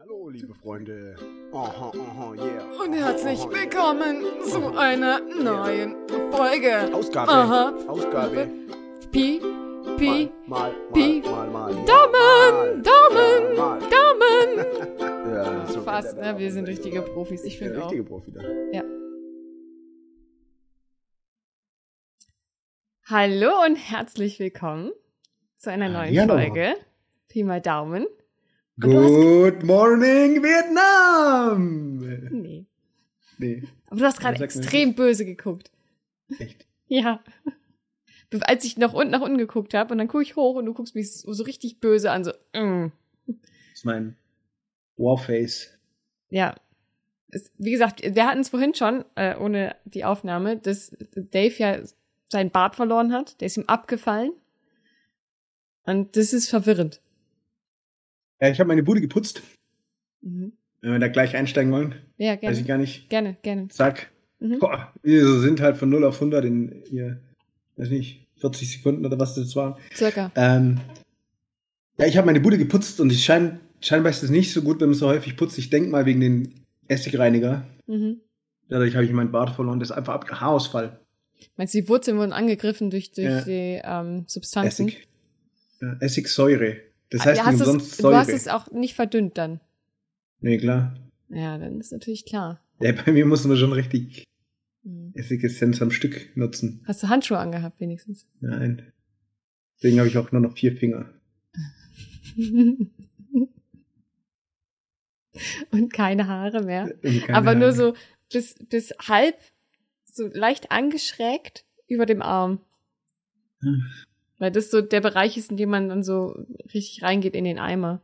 Hallo, liebe Freunde. Aha, aha, yeah. Und herzlich willkommen zu einer neuen Folge. Ausgabe. Aha. Ausgabe. Pi, Pi, Mal, mal, Pi. mal, mal, mal. Daumen, Daumen. Daumen. Ja, so Fast, ne? Wir sind richtige Profis. Ich finde auch. richtige Profi da. Ja. Hallo und herzlich willkommen zu einer neuen. Folge. Pi mal Daumen. Good morning, Vietnam! Nee. Nee, Aber du hast gerade extrem böse geguckt. echt. Ja. Als ich nach unten nach unten geguckt habe und dann gucke ich hoch und du guckst mich so, so richtig böse an, so, mm. Das ist mein Warface. ja. Es, wie gesagt, wir hatten es vorhin schon, äh, ohne die Aufnahme, dass Dave ja seinen Bart verloren hat. Der ist ihm abgefallen. Und das ist verwirrend. Ja, ich habe meine Bude geputzt. Mhm. Wenn wir da gleich einsteigen wollen, Ja, weiß gerne. ich gar nicht. Gerne, gerne. Zack. Mhm. Boah, wir sind halt von 0 auf 100 in hier, weiß nicht, 40 Sekunden oder was das war. Circa. Ähm, ja, ich habe meine Bude geputzt und ich schein, scheinbar ist es nicht so gut, wenn man so häufig putzt. Ich denk mal wegen den Essigreiniger. Mhm. Dadurch habe ich meinen Bart verloren. Das ist einfach ab Haarausfall. Meinst du, die Wurzeln wurden angegriffen durch, durch Ja. die ähm, Substanzen? Essig. Ja, Essigsäure. Das Ah, heißt hast nicht es- umsonst Du Säure. hast es auch nicht verdünnt dann. nee, klar. Ja, dann ist natürlich klar. Ja, bei mir muss man schon richtig Mhm. Essigessenz am Stück nutzen. Hast du Handschuhe angehabt, wenigstens? Nein. Deswegen habe ich auch nur noch vier Finger. Und keine Haare mehr. Keine Aber nur Ahnung. so bis, bis halb, so leicht angeschrägt über dem Arm. Hm. Weil das so der Bereich ist, in dem man dann so richtig reingeht in den Eimer.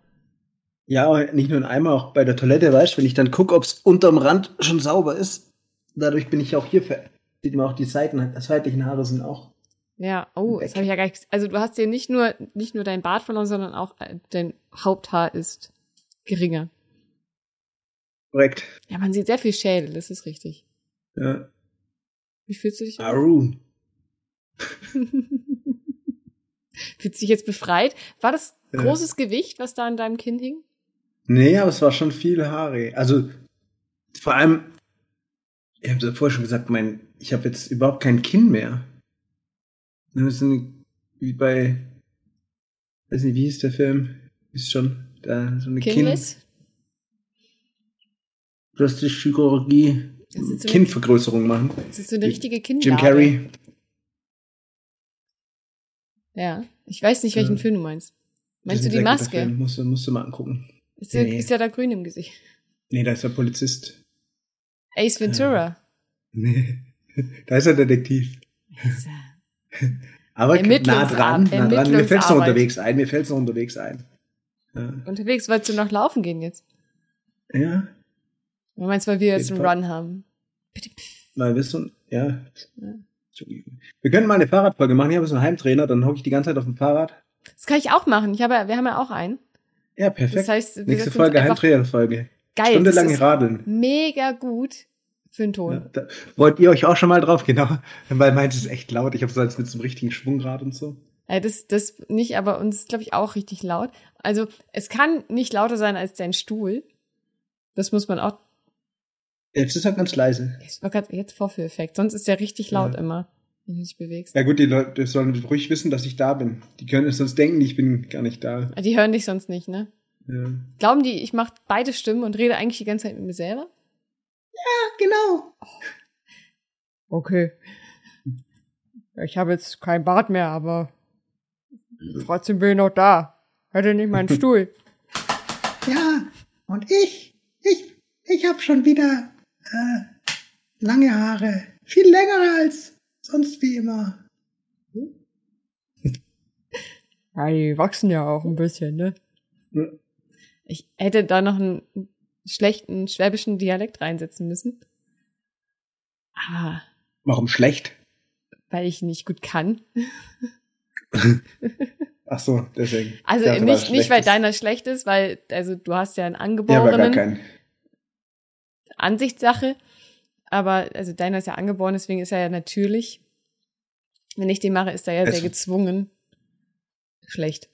Ja, nicht nur ein Eimer, auch bei der Toilette, weißt du, wenn ich dann gucke, ob es unterm Rand schon sauber ist, dadurch bin ich auch hier ver Sieht man auch die Seiten, die seitlichen Haare sind auch. Ja, oh, das Weg. habe ich ja gar nicht. Also du hast dir nicht nur nicht nur dein Bart verloren, sondern auch äh, dein Haupthaar ist geringer. Korrekt. Ja, man sieht sehr viel Schädel, das ist richtig. Ja. Wie fühlst du dich? Aru. Fühlst du dich jetzt befreit? War das großes Gewicht, was da an deinem Kinn hing? Nee, aber es war schon viel Haare. Also vor allem, ich habe ja vorher schon gesagt, mein, ich habe jetzt überhaupt kein Kinn mehr. Das ist eine, wie bei, weiß nicht, wie hieß der Film? Ist schon da so eine Kinn, Kinnless? plastische Chirurgie, Kinnvergrößerung machen. Das ist so eine richtige Kinnlade. Jim Carrey. Ja. Ich weiß nicht, welchen Ja. Film du meinst. Meinst du die Maske? Film. Musst, du- musst du mal angucken. Ist ja, Nee. ist ja da grün im Gesicht. Nee, da ist der Polizist. Ace Ventura. Nee, da ist er Detektiv. Ist ja- Aber nah dran, nah dran. Mir fällt's noch unterwegs ein, mir fällt's noch unterwegs ein. Ja. Unterwegs, wolltest du noch laufen gehen jetzt? ja. Du meinst, weil wir jetzt einen Fall. Run haben? Bitte. pff. Mal wissen, ja. Wir können mal eine Fahrradfolge machen. Ich habe so einen Heimtrainer, dann hocke ich die ganze Zeit auf dem Fahrrad. Das kann ich auch machen. Ich habe, wir haben ja auch einen. Ja, perfekt. Das heißt, Nächste Folge Heimtrainerfolge. geil. Stunde das lang ist radeln. mega gut für den Ton. Ja, da, wollt ihr euch auch schon mal drauf? Genau. Weil meins ist echt laut. Ich habe so als mit so einem richtigen Schwungrad und so. Ja, das, das nicht, aber uns ist, glaube ich, auch richtig laut. Also, es kann nicht lauter sein als dein Stuhl. Das muss man auch, Jetzt ist er ganz leise. ich war grad jetzt Vorführeffekt. Sonst ist der richtig laut Ja. immer, wenn du dich bewegst. Ja gut, die Leute sollen ruhig wissen, dass ich da bin. Die können sonst denken, ich bin gar nicht da. Die hören dich sonst nicht, ne? Ja, Glauben die, ich mache beide Stimmen und rede eigentlich die ganze Zeit mit mir selber? genau. Okay. Ich habe jetzt kein Bart mehr, aber trotzdem bin ich noch da. Hätte nicht meinen Stuhl. Ja, und ich, ich, ich habe schon wieder äh, lange Haare. Viel längere als sonst wie immer. Ja, die wachsen ja auch ein bisschen, ne? Ja. Ich hätte da noch einen schlechten schwäbischen Dialekt reinsetzen müssen. Ah, Warum schlecht? weil ich nicht gut kann. Ach so, deswegen. Also nicht, nicht weil deiner schlecht ist, weil, also du hast ja einen Ja, aber gar angeborenen kein. Ansichtssache. Aber, also deiner ist ja angeboren, deswegen ist er ja natürlich. Wenn ich den mache, ist er ja Es- sehr gezwungen. Schlecht.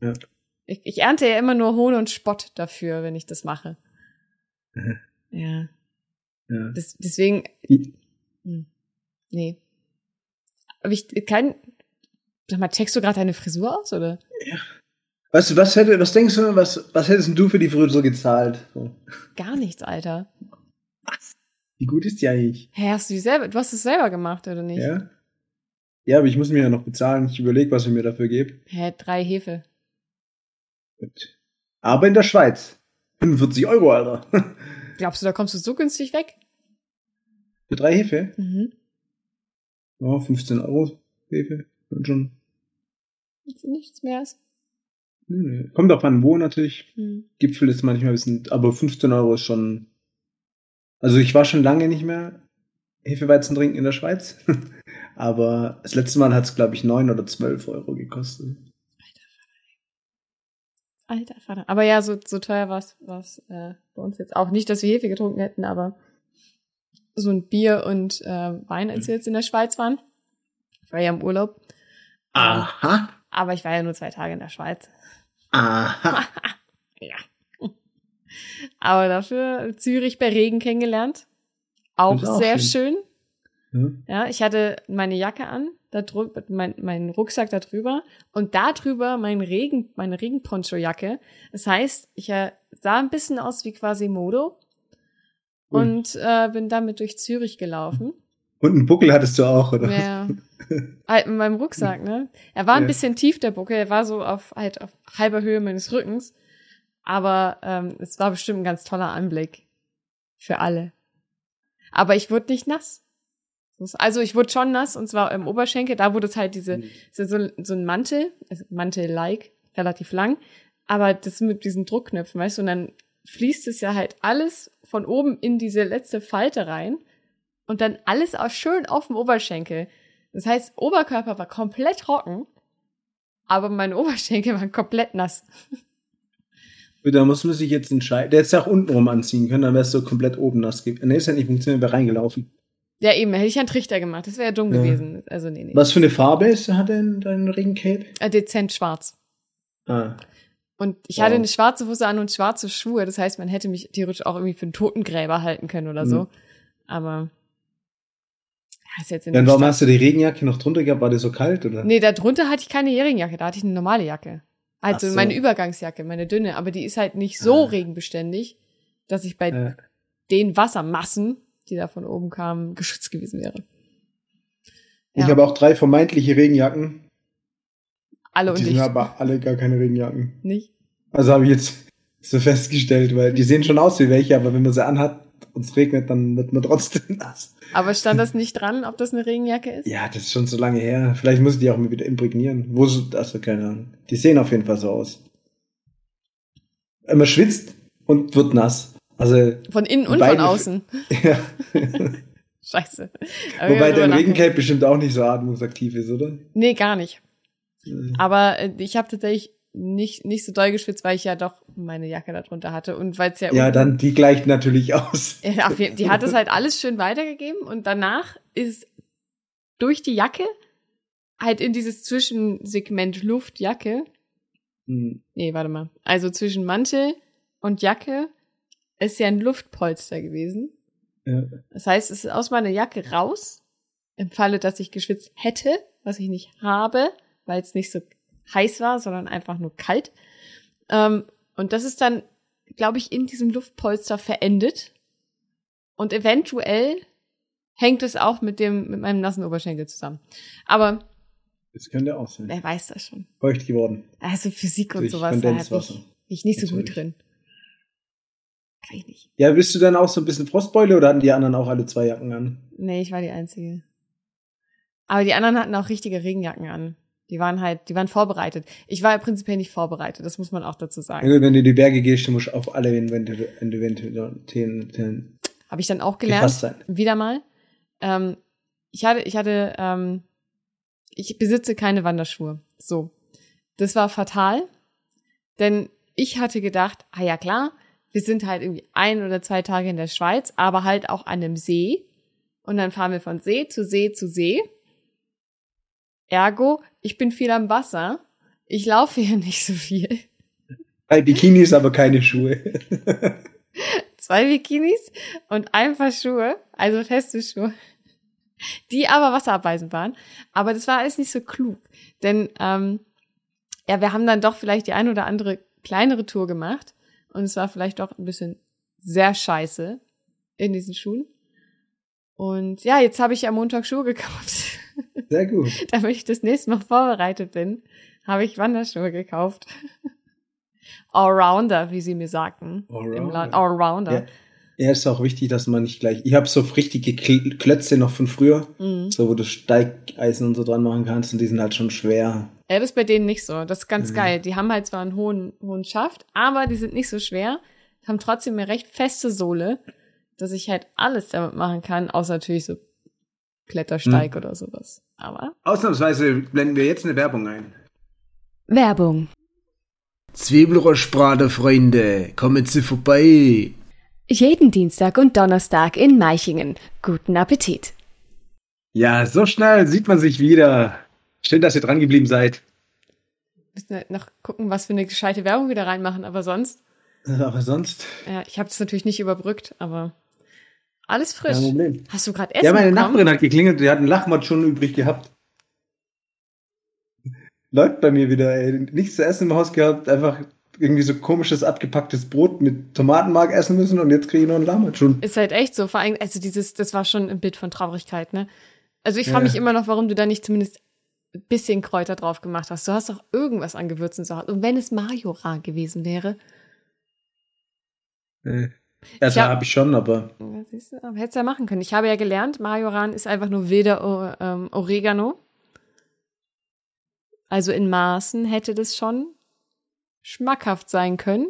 Ja. Ich, ich ernte ja immer nur Hohn und Spott dafür, wenn ich das mache. Mhm. Ja. Ja. Das, deswegen. Hm. Nee. Aber ich kein. Sag mal, checkst du gerade deine Frisur aus, oder? Weißt du, was hätte, was denkst du, was, was hättest du für die Frisur gezahlt? So. Gar nichts, Alter. Was? Wie gut ist die eigentlich? Hä, hast du die selber, du hast es selber gemacht, oder nicht? Ja? Ja, aber ich muss mir ja noch bezahlen. Ich überlege, was ich mir dafür gebe. Hä, drei Hefe. Gut. Aber in der Schweiz. 45 Euro, Alter. Glaubst du, da kommst du so günstig weg? Für drei Hefe? Mhm. Ja, 15 Euro Hefe. Und schon. Nichts mehr ist. Kommt auch an wo natürlich. Hm. Gipfel ist manchmal ein bisschen, aber 15 Euro ist schon. Also ich war schon lange nicht mehr Hefeweizen trinken in der Schweiz. aber das letzte Mal hat es, glaube ich, 9 oder 12 Euro gekostet. Alter Vater. Aber ja, so, so teuer war es äh, bei uns jetzt auch. Nicht, dass wir Hefe getrunken hätten, aber so ein Bier und äh, Wein, als wir jetzt in der Schweiz waren. Ich war ja im Urlaub. Aha. Aber ich war ja nur zwei Tage in der Schweiz. Aha. Ja. Aber dafür Zürich bei Regen kennengelernt. Auch, auch sehr schön. schön. Ja. Ja, ich hatte meine Jacke an, da drüber, mein, mein Rucksack da drüber und da drüber mein Regen, meine Regenponcho-Jacke. Das heißt, ich äh, sah ein bisschen aus wie quasi Modo Ui. und äh, bin damit durch Zürich gelaufen. Und einen Buckel hattest du auch, oder? Ja. halt mit meinem Rucksack, ne? Er war ein Ja. bisschen tief, der Buckel. Er war so auf halt auf halber Höhe meines Rückens. Aber ähm, es war bestimmt ein ganz toller Anblick. Für alle. Aber ich wurde nicht nass. Also ich wurde schon nass, und zwar im Oberschenkel. Da wurde es halt diese, Mhm. so, so so ein Mantel, also Mantel-like, relativ lang. Aber das mit diesen Druckknöpfen, weißt du, und dann fließt es ja halt alles von oben in diese letzte Falte rein und dann alles auch schön auf dem Oberschenkel. Das heißt, Oberkörper war komplett trocken, aber meine Oberschenkel waren komplett nass. Da muss man sich jetzt entscheiden. Der hätte es auch untenrum anziehen können, dann wärst du komplett oben nass gewesen. Nee, ist ja nicht funktioniert, wäre reingelaufen. Ja, eben, hätte ich einen Trichter gemacht. Das wäre ja dumm Ja. gewesen. Also, nee, nee. Was für eine Farbe ist, hat denn dein Regencape? Äh, dezent schwarz. Ah. Und ich Wow. hatte eine schwarze Hose an und schwarze Schuhe. Das heißt, man hätte mich theoretisch auch irgendwie für einen Totengräber halten können oder so. Mhm. Aber ja, ist jetzt in Dann warum Stadt. hast du die Regenjacke noch drunter gehabt? War die so kalt, oder? Nee, da drunter hatte ich keine Regenjacke, da hatte ich eine normale Jacke. Also so. meine Übergangsjacke, meine dünne, aber die ist halt nicht so Ah. regenbeständig, dass ich bei Äh, den Wassermassen, die da von oben kamen, geschützt gewesen wäre. Ich Ja. habe auch drei vermeintliche Regenjacken. Alle Die und sind ich aber alle gar keine Regenjacken. nicht. Also habe ich jetzt so festgestellt, weil die sehen schon aus wie welche, aber wenn man sie anhat und es regnet, dann wird man trotzdem nass. Aber stand das nicht dran, ob das eine Regenjacke ist? Ja, das ist schon so lange her. Vielleicht muss ich die auch mal wieder imprägnieren. Wo so, also keine Ahnung. Die sehen auf jeden Fall so aus. Man schwitzt und wird nass. Also, Von innen und von außen. ja. Scheiße. Aber Wobei dein. Regencape bestimmt auch nicht so atmungsaktiv ist, oder? Nee, gar nicht. Aber äh, ich habe tatsächlich nicht, nicht so doll geschwitzt, weil ich ja doch meine Jacke darunter hatte. Und weil es ja, Ja, dann, die gleicht natürlich aus. Ja, die hat es halt alles schön weitergegeben und danach ist durch die Jacke halt in dieses Zwischensegment Luftjacke. Hm. Nee, warte mal. Also zwischen Mantel und Jacke ist ja ein Luftpolster gewesen. Ja. Das heißt, es ist aus meiner Jacke raus, im Falle, dass ich geschwitzt hätte, was ich nicht habe, weil es nicht so heiß war, sondern einfach nur kalt. Ähm, und das ist dann, glaube ich, in diesem Luftpolster verendet. Und eventuell hängt es auch mit dem, mit meinem nassen Oberschenkel zusammen. Aber Das könnte auch sein. wer weiß das schon. Feucht geworden. Also Physik und Durch sowas, da hab ich, bin ich nicht so gut drin. Kann ich nicht. Ja, bist du dann auch so ein bisschen Frostbeule oder hatten die anderen auch alle zwei Jacken an? Nee, ich war die Einzige. Aber die anderen hatten auch richtige Regenjacken an. Die waren halt, die waren vorbereitet. Ich war prinzipiell nicht vorbereitet, das muss man auch dazu Ja, sagen. gut, wenn du in die Berge gehst, dann musst du auf alle Eventualitäten Habe ich dann auch gelernt. sein. Wieder mal. Ähm, ich hatte, ich hatte, ähm, ich besitze keine Wanderschuhe. So. Das war fatal, denn ich hatte gedacht, ah ja klar, wir sind halt irgendwie ein oder zwei Tage in der Schweiz, aber halt auch an einem See. Und dann fahren wir von See zu See zu See. Ergo, ich bin viel am Wasser. Ich laufe hier nicht so viel. Zwei Bikinis, aber keine Schuhe. Zwei Bikinis und ein paar Schuhe, also feste Schuhe, die aber wasserabweisend waren. Aber das war alles nicht so klug, denn ähm, ja, wir haben dann doch vielleicht die ein oder andere kleinere Tour gemacht und es war vielleicht doch ein bisschen sehr scheiße in diesen Schuhen. Und ja, jetzt habe ich am Montag Schuhe gekauft. Sehr gut. Damit ich das nächste Mal vorbereitet bin, habe ich Wanderschuhe gekauft. Allrounder, wie sie mir sagten. Allrounder. Allrounder. Ja. Ja, ist auch wichtig, dass man nicht gleich. Ich habe so richtige Klötze noch von früher, mhm. so wo du Steigeisen und so dran machen kannst und die sind halt schon schwer. Ja, das ist bei denen nicht so. Das ist ganz mhm. geil. Die haben halt zwar einen hohen, hohen Schaft, aber die sind nicht so schwer, haben trotzdem eine recht feste Sohle, dass ich halt alles damit machen kann, außer natürlich so Klettersteig mhm. oder sowas. Aber. Ausnahmsweise blenden wir jetzt eine Werbung ein. Werbung. Zwiebelrostbrater, Freunde, kommen Sie vorbei. Jeden Dienstag und Donnerstag in Meichingen. Guten Appetit. Ja, so schnell sieht man sich wieder. Schön, dass ihr dran geblieben seid. Müssen wir noch gucken, was für eine gescheite Werbung wieder reinmachen, aber sonst. Aber sonst. Ja, ich habe das natürlich nicht überbrückt, aber alles frisch. Kein Problem. Hast du gerade Essen? Ja, meine bekommen? Nachbarin hat geklingelt, die hat einen Lachmott schon übrig gehabt. Läuft bei mir wieder, ey. Nichts zu essen im Haus gehabt, einfach irgendwie so komisches abgepacktes Brot mit Tomatenmark essen müssen und jetzt kriege ich noch einen Lachmott schon. Ist halt echt so. Vor allem, also dieses, das war schon ein Bild von Traurigkeit, ne? Also ich frage ja. mich immer noch, warum du da nicht zumindest ein bisschen Kräuter drauf gemacht hast. Du hast doch irgendwas an Gewürzen zu Hause. Und wenn es Majoran gewesen wäre. Äh. Also habe hab ich schon, aber. Ja, siehst du, aber hättest ja machen können. Ich habe ja gelernt, Majoran ist einfach nur wilder ähm, Oregano. Also in Maßen hätte das schon schmackhaft sein können.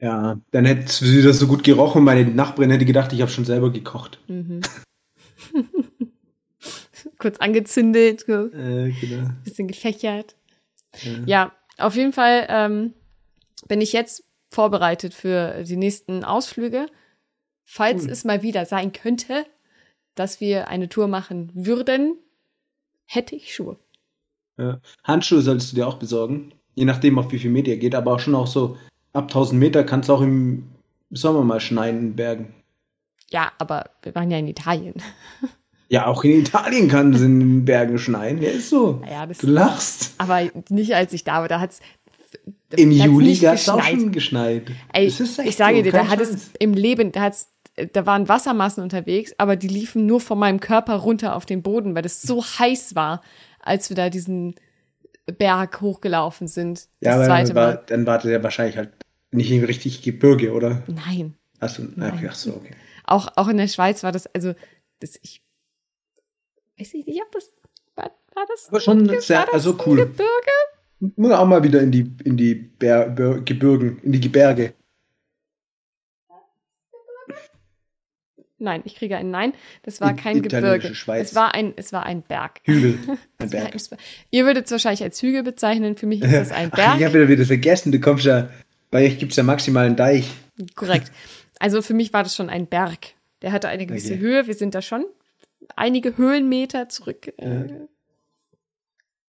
Ja, dann hätte es wieder so gut gerochen. Meine Nachbarin hätte gedacht, ich habe schon selber gekocht. Mhm. Kurz angezündet, äh, genau. bisschen gefächert. Ja. ja, auf jeden Fall ähm, bin ich jetzt vorbereitet für die nächsten Ausflüge. Falls cool. es mal wieder sein könnte, dass wir eine Tour machen würden, hätte ich Schuhe. Ja. Handschuhe solltest du dir auch besorgen. Je nachdem, auf wie viel Meter geht, aber auch schon auch so ab 1000 Meter kannst du auch im Sommer mal schneien in Bergen. Ja, aber wir waren ja in Italien. Ja, auch in Italien kann es in den Bergen schneien. Ja, ist so. Ja, du lachst. Aber nicht als ich da war. Da hat's im Juli hat es auch schon geschneit. Ey, ich sage so, dir, da hat es im Leben, da hat's, da waren Wassermassen unterwegs, aber die liefen nur von meinem Körper runter auf den Boden, weil es so heiß war, als wir da diesen Berg hochgelaufen sind. ja, aber dann, war, dann war der wahrscheinlich halt nicht in richtig Gebirge, oder? Nein. Ach so, Nein. Ach so, okay. Auch, auch in der Schweiz war das, also, das, ich weiß nicht, ob das, war, war das? Aber schon sehr, also cool. Gebirge? Muss auch mal wieder in die, in die Ber Ber Gebirgen, in die Gebirge. Nein, ich kriege ein Nein. Das war kein Gebirge. Schweiz. Es war ein, es war ein Berg. Hügel. Ein Berg. War, ihr würdet es wahrscheinlich als Hügel bezeichnen. Für mich ist das ein Berg. Ach, ich habe wieder, wieder vergessen. Du kommst ja, bei euch gibt es ja maximal einen Deich. Korrekt. Also für mich war das schon ein Berg. Der hatte eine gewisse okay. Höhe. Wir sind da schon einige Höhenmeter zurück. Äh, ja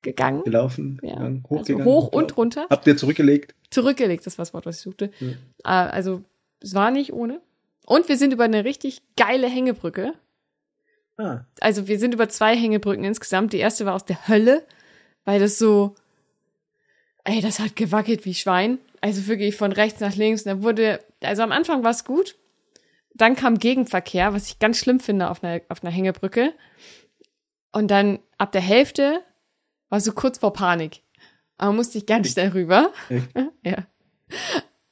gegangen. Gelaufen, ja. gegangen, hochgegangen. Also hoch und runter. Habt ihr zurückgelegt? Zurückgelegt, das war das Wort, was ich suchte. Ja. Ah, also, es war nicht ohne. Und wir sind über eine richtig geile Hängebrücke. Ah. Also, wir sind über zwei Hängebrücken insgesamt. Die erste war aus der Hölle, weil das so, ey, das hat gewackelt wie Schwein. Also wirklich von rechts nach links. da wurde, also am Anfang war es gut. Dann kam Gegenverkehr, was ich ganz schlimm finde auf einer, auf einer Hängebrücke. Und dann ab der Hälfte war so kurz vor Panik. Aber musste ich ganz schnell rüber. ja.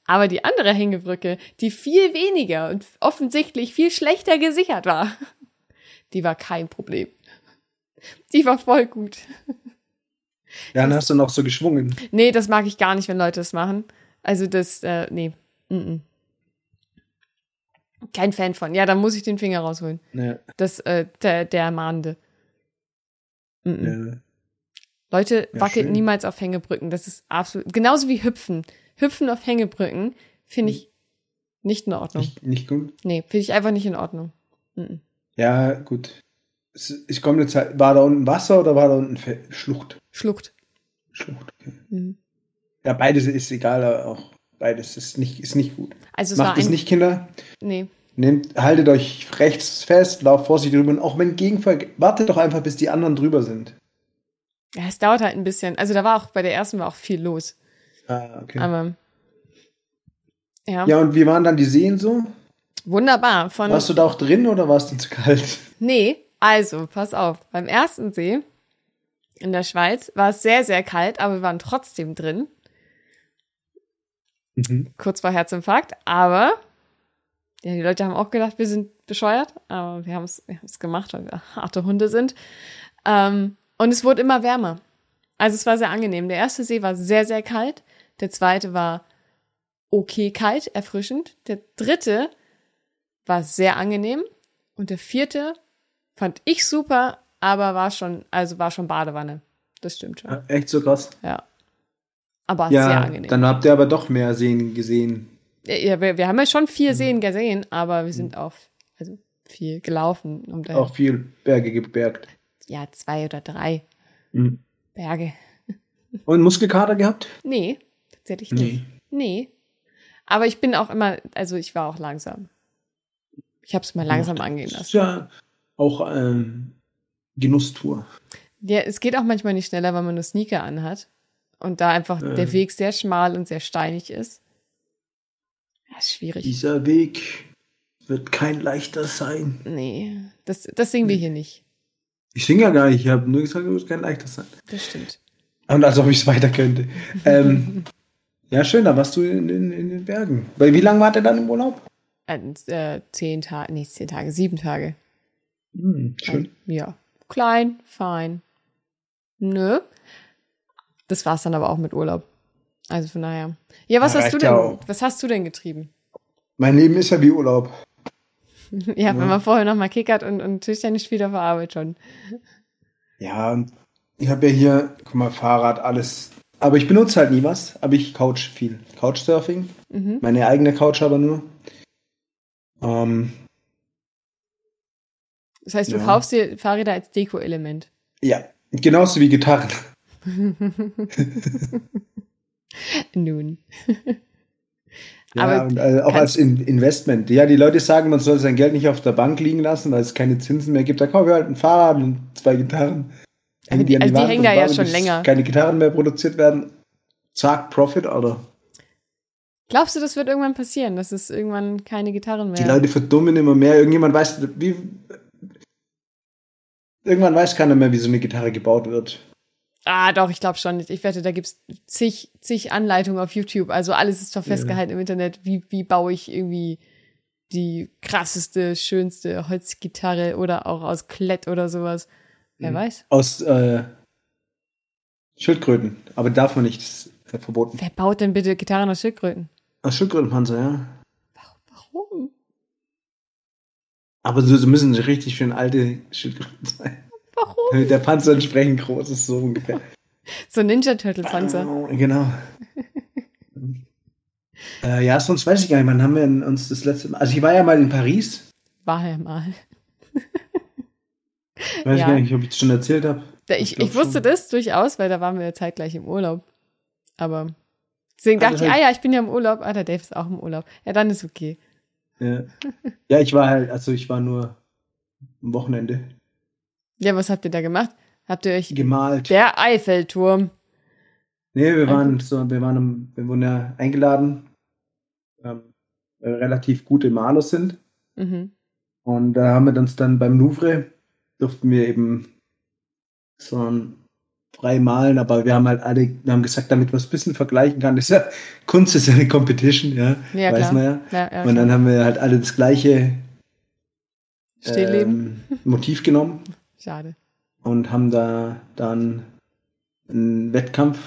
Aber die andere Hängebrücke, die viel weniger und offensichtlich viel schlechter gesichert war, die war kein Problem. Die war voll gut. Ja, dann hast du noch so geschwungen. Nee, das mag ich gar nicht, wenn Leute das machen. Also das, äh, nee. Mm -mm. Kein Fan von. Ja, dann muss ich den Finger rausholen. Ja. Das, äh, der, der Mahnende. Mm ja. Leute, ja, wackelt schön. niemals auf Hängebrücken. Das ist absolut, genauso wie Hüpfen. Hüpfen auf Hängebrücken finde ich nicht in Ordnung. Nicht, nicht gut? Nee, finde ich einfach nicht in Ordnung. Mhm. Ja, gut. Ich komme jetzt halt, war da unten Wasser oder war da unten Schlucht? Schlucht. Schlucht, okay. Mhm. Ja, beides ist egal, aber auch beides ist nicht, ist nicht gut. Also Macht es ein, nicht, Kinder. Nee. Nehmt, haltet euch rechts fest, lauft vorsichtig drüber und auch wenn Gegenfall, wartet doch einfach, bis die anderen drüber sind. Ja, es dauert halt ein bisschen. Also da war auch bei der ersten war auch viel los. Ah, okay. Aber ja, Ja, und wie waren dann die Seen so? wunderbar. Von Warst du da auch drin oder warst du zu kalt? Nee, also, pass auf. Beim ersten See in der Schweiz war es sehr, sehr kalt, aber wir waren trotzdem drin. Mhm. Kurz vor Herzinfarkt. Aber ja, die Leute haben auch gedacht, wir sind bescheuert. Aber wir haben es wir haben's gemacht, weil wir harte Hunde sind. Ähm, und es wurde immer wärmer. Also es war sehr angenehm. Der erste See war sehr, sehr kalt. Der zweite war okay kalt, erfrischend. Der dritte war sehr angenehm. Und der vierte fand ich super, aber war schon, also war schon Badewanne. Das stimmt schon. Ja, echt so krass. Ja. Aber sehr Ja, angenehm. dann habt ihr aber doch mehr Seen gesehen. ja, wir, wir haben ja schon Mhm. vier Seen gesehen, aber wir sind auf, also viel gelaufen. Um da, Auch viel Berge gebergt. Ja, zwei oder drei Mhm. Berge. Und Muskelkater gehabt? Nee, tatsächlich nicht. Nee. Aber ich bin auch immer, also ich war auch langsam. Ich habe es mal langsam angehen Das ist lassen. ja auch ähm, Genusstour. Ja, es geht auch manchmal nicht schneller, wenn man nur Sneaker anhat. Und da einfach Ja. der Weg sehr schmal und sehr steinig ist. Ja, ist schwierig. Dieser Weg wird kein leichter sein. Nee, das, das singen wir hier nicht. Ich singe ja gar nicht, ich habe nur gesagt, es kein leichter sein. Das stimmt. Und als ob ich es weiter könnte. ähm, ja, schön, da warst du in, in, in den Bergen. Weil wie lange wart ihr dann im Urlaub? Und, äh, zehn Tage, nicht zehn Tage, sieben Tage. Hm, schön. Ja. Klein, fein. Nö. Das war's dann aber auch mit Urlaub. Also von daher. Ja, was Ja, hast du denn, ja was hast du denn getrieben? Mein Leben ist ja wie Urlaub. ja, wenn man vorher noch mal kickert und, und Tischtennis spielt auf der Arbeit schon. Ja, ich habe ja hier, guck mal, Fahrrad, alles. Aber ich benutze halt nie was, aber ich couch viel. Couchsurfing. Mhm. Meine eigene Couch aber nur. Ähm, Das heißt, du Ja. kaufst dir Fahrräder als Deko-Element. ja, genauso wie Gitarren. Nun. Ja, Aber und äh, auch als in Investment. Ja, die Leute sagen, man soll sein Geld nicht auf der Bank liegen lassen, weil es keine Zinsen mehr gibt. Da kaufe ich halt ein Fahrrad und zwei Gitarren. Hängen die- an also die hängen da ja schon länger. Keine Gitarren mehr produziert werden. Zack, Profit, oder? Glaubst du, das wird irgendwann passieren, dass es irgendwann keine Gitarren mehr Die Leute verdummen immer mehr. Irgendjemand weiß, wie. Irgendwann weiß keiner mehr, wie so eine Gitarre gebaut wird. Ah, doch, ich glaube schon nicht. Ich wette, da gibt's zig, zig Anleitungen auf YouTube. Also alles ist doch Ja. festgehalten im Internet. Wie, wie baue ich irgendwie die krasseste, schönste Holzgitarre oder auch aus Klett oder sowas. Wer Mhm. weiß. Aus äh, Schildkröten. Aber darf man nicht. Das ist verboten. Wer baut denn bitte Gitarren aus Schildkröten? Aus Schildkrötenpanzer, ja. Warum? Aber so, so müssen richtig schön alte Schildkröten sein. Warum? Der Panzer entsprechend groß ist, so ungefähr. So Ninja Turtle Panzer. Genau. äh, ja, sonst weiß ich gar nicht, wann haben wir uns das letzte Mal. Also ich war ja mal in Paris. War er mal. Weiß Ja. ich gar nicht, ob ich es schon erzählt habe. Ich ich, ich wusste schon. das durchaus, weil da waren wir ja zeitgleich im Urlaub. Aber deswegen Ah, dachte das ich, ah ja, ich bin ja im Urlaub. Ah, der Dave ist auch im Urlaub. Ja, dann ist okay. Ja. ja, ich war halt, also ich war nur am Wochenende Ja, was habt ihr da gemacht? Habt ihr euch gemalt. der Eiffelturm? Nee, wir waren so, wir waren, wir wurden ja eingeladen, ähm, weil wir relativ gute Maler sind. Mhm. Und da haben wir uns dann beim Louvre, durften wir eben so ein frei malen, aber wir haben halt alle, wir haben gesagt, damit man es ein bisschen vergleichen kann, ist ja, Kunst ist ja eine Competition, ja, Ja, weiß klar. man ja. Ja, ja, Und dann haben wir halt alle das gleiche ähm, Motiv genommen Schade. und haben da dann einen Wettkampf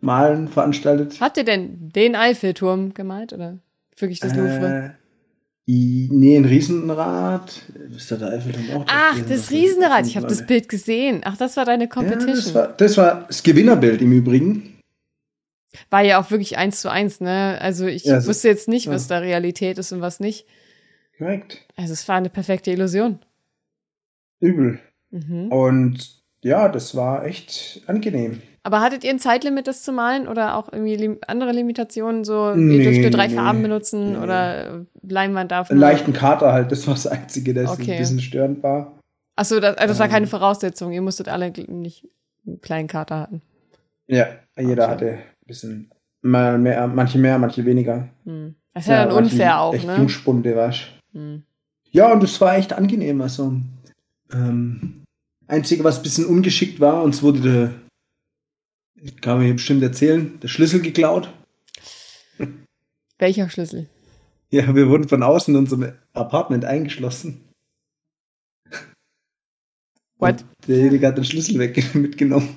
malen veranstaltet. Habt ihr denn den Eiffelturm gemalt oder wirklich das Louvre? Äh, nee, ein Riesenrad. Ist da der Eiffelturm auch? Ach, gewesen? das Riesenrad. Ich habe das Bild gesehen. Ach, das war deine Ja, Competition. das, war, das war das Gewinnerbild im Übrigen. war ja auch wirklich eins zu eins, ne? Also ich Ja, so- wusste jetzt nicht, ja. was da Realität ist und was nicht. Korrekt. Also es war eine perfekte Illusion. Übel. Mhm. Und ja, das war echt angenehm. Aber hattet ihr ein Zeitlimit, das zu malen oder auch irgendwie lim andere Limitationen, so ihr dürft nur drei nee, Farben benutzen nee. oder Leinwand darf Einen leichten Kater halt, das war das Einzige, das Okay. ein bisschen störend war. Ach so, das, also das war Ähm. keine Voraussetzung. Ihr musstet alle nicht einen kleinen Kater hatten. Ja, jeder Okay. hatte ein bisschen mal mehr, manche mehr, manche weniger. Hm. Das ist ja, dann manche unfair auch, echt ne? Jungspunde warst. Hm. Ja, und es war echt angenehm. Also, ähm, einzige, was ein bisschen ungeschickt war, uns wurde der, kann man hier bestimmt erzählen, der Schlüssel geklaut. Welcher Schlüssel? Ja, wir wurden von außen in unserem Apartment eingeschlossen. What? Und derjenige hat den Schlüssel weg mitgenommen.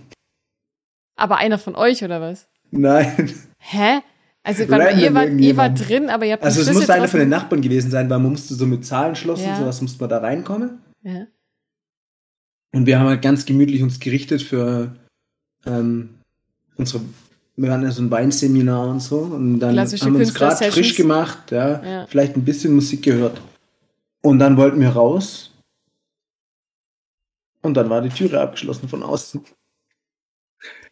Aber einer von euch oder was? Nein. Hä? Also warte ihr, wart, ihr wart drin, aber ihr habt Also es muss einer von den Nachbarn gewesen sein, weil man musste so mit Zahlen schlossen, Ja. sowas musste man da reinkommen. Ja. Und wir haben halt ganz gemütlich uns gerichtet für ähm, unsere, wir hatten ja so ein Weinseminar und so und dann Klassische haben wir uns gerade frisch gemacht, ja, Ja. vielleicht ein bisschen Musik gehört. Und dann wollten wir raus und dann war die Türe abgeschlossen von außen.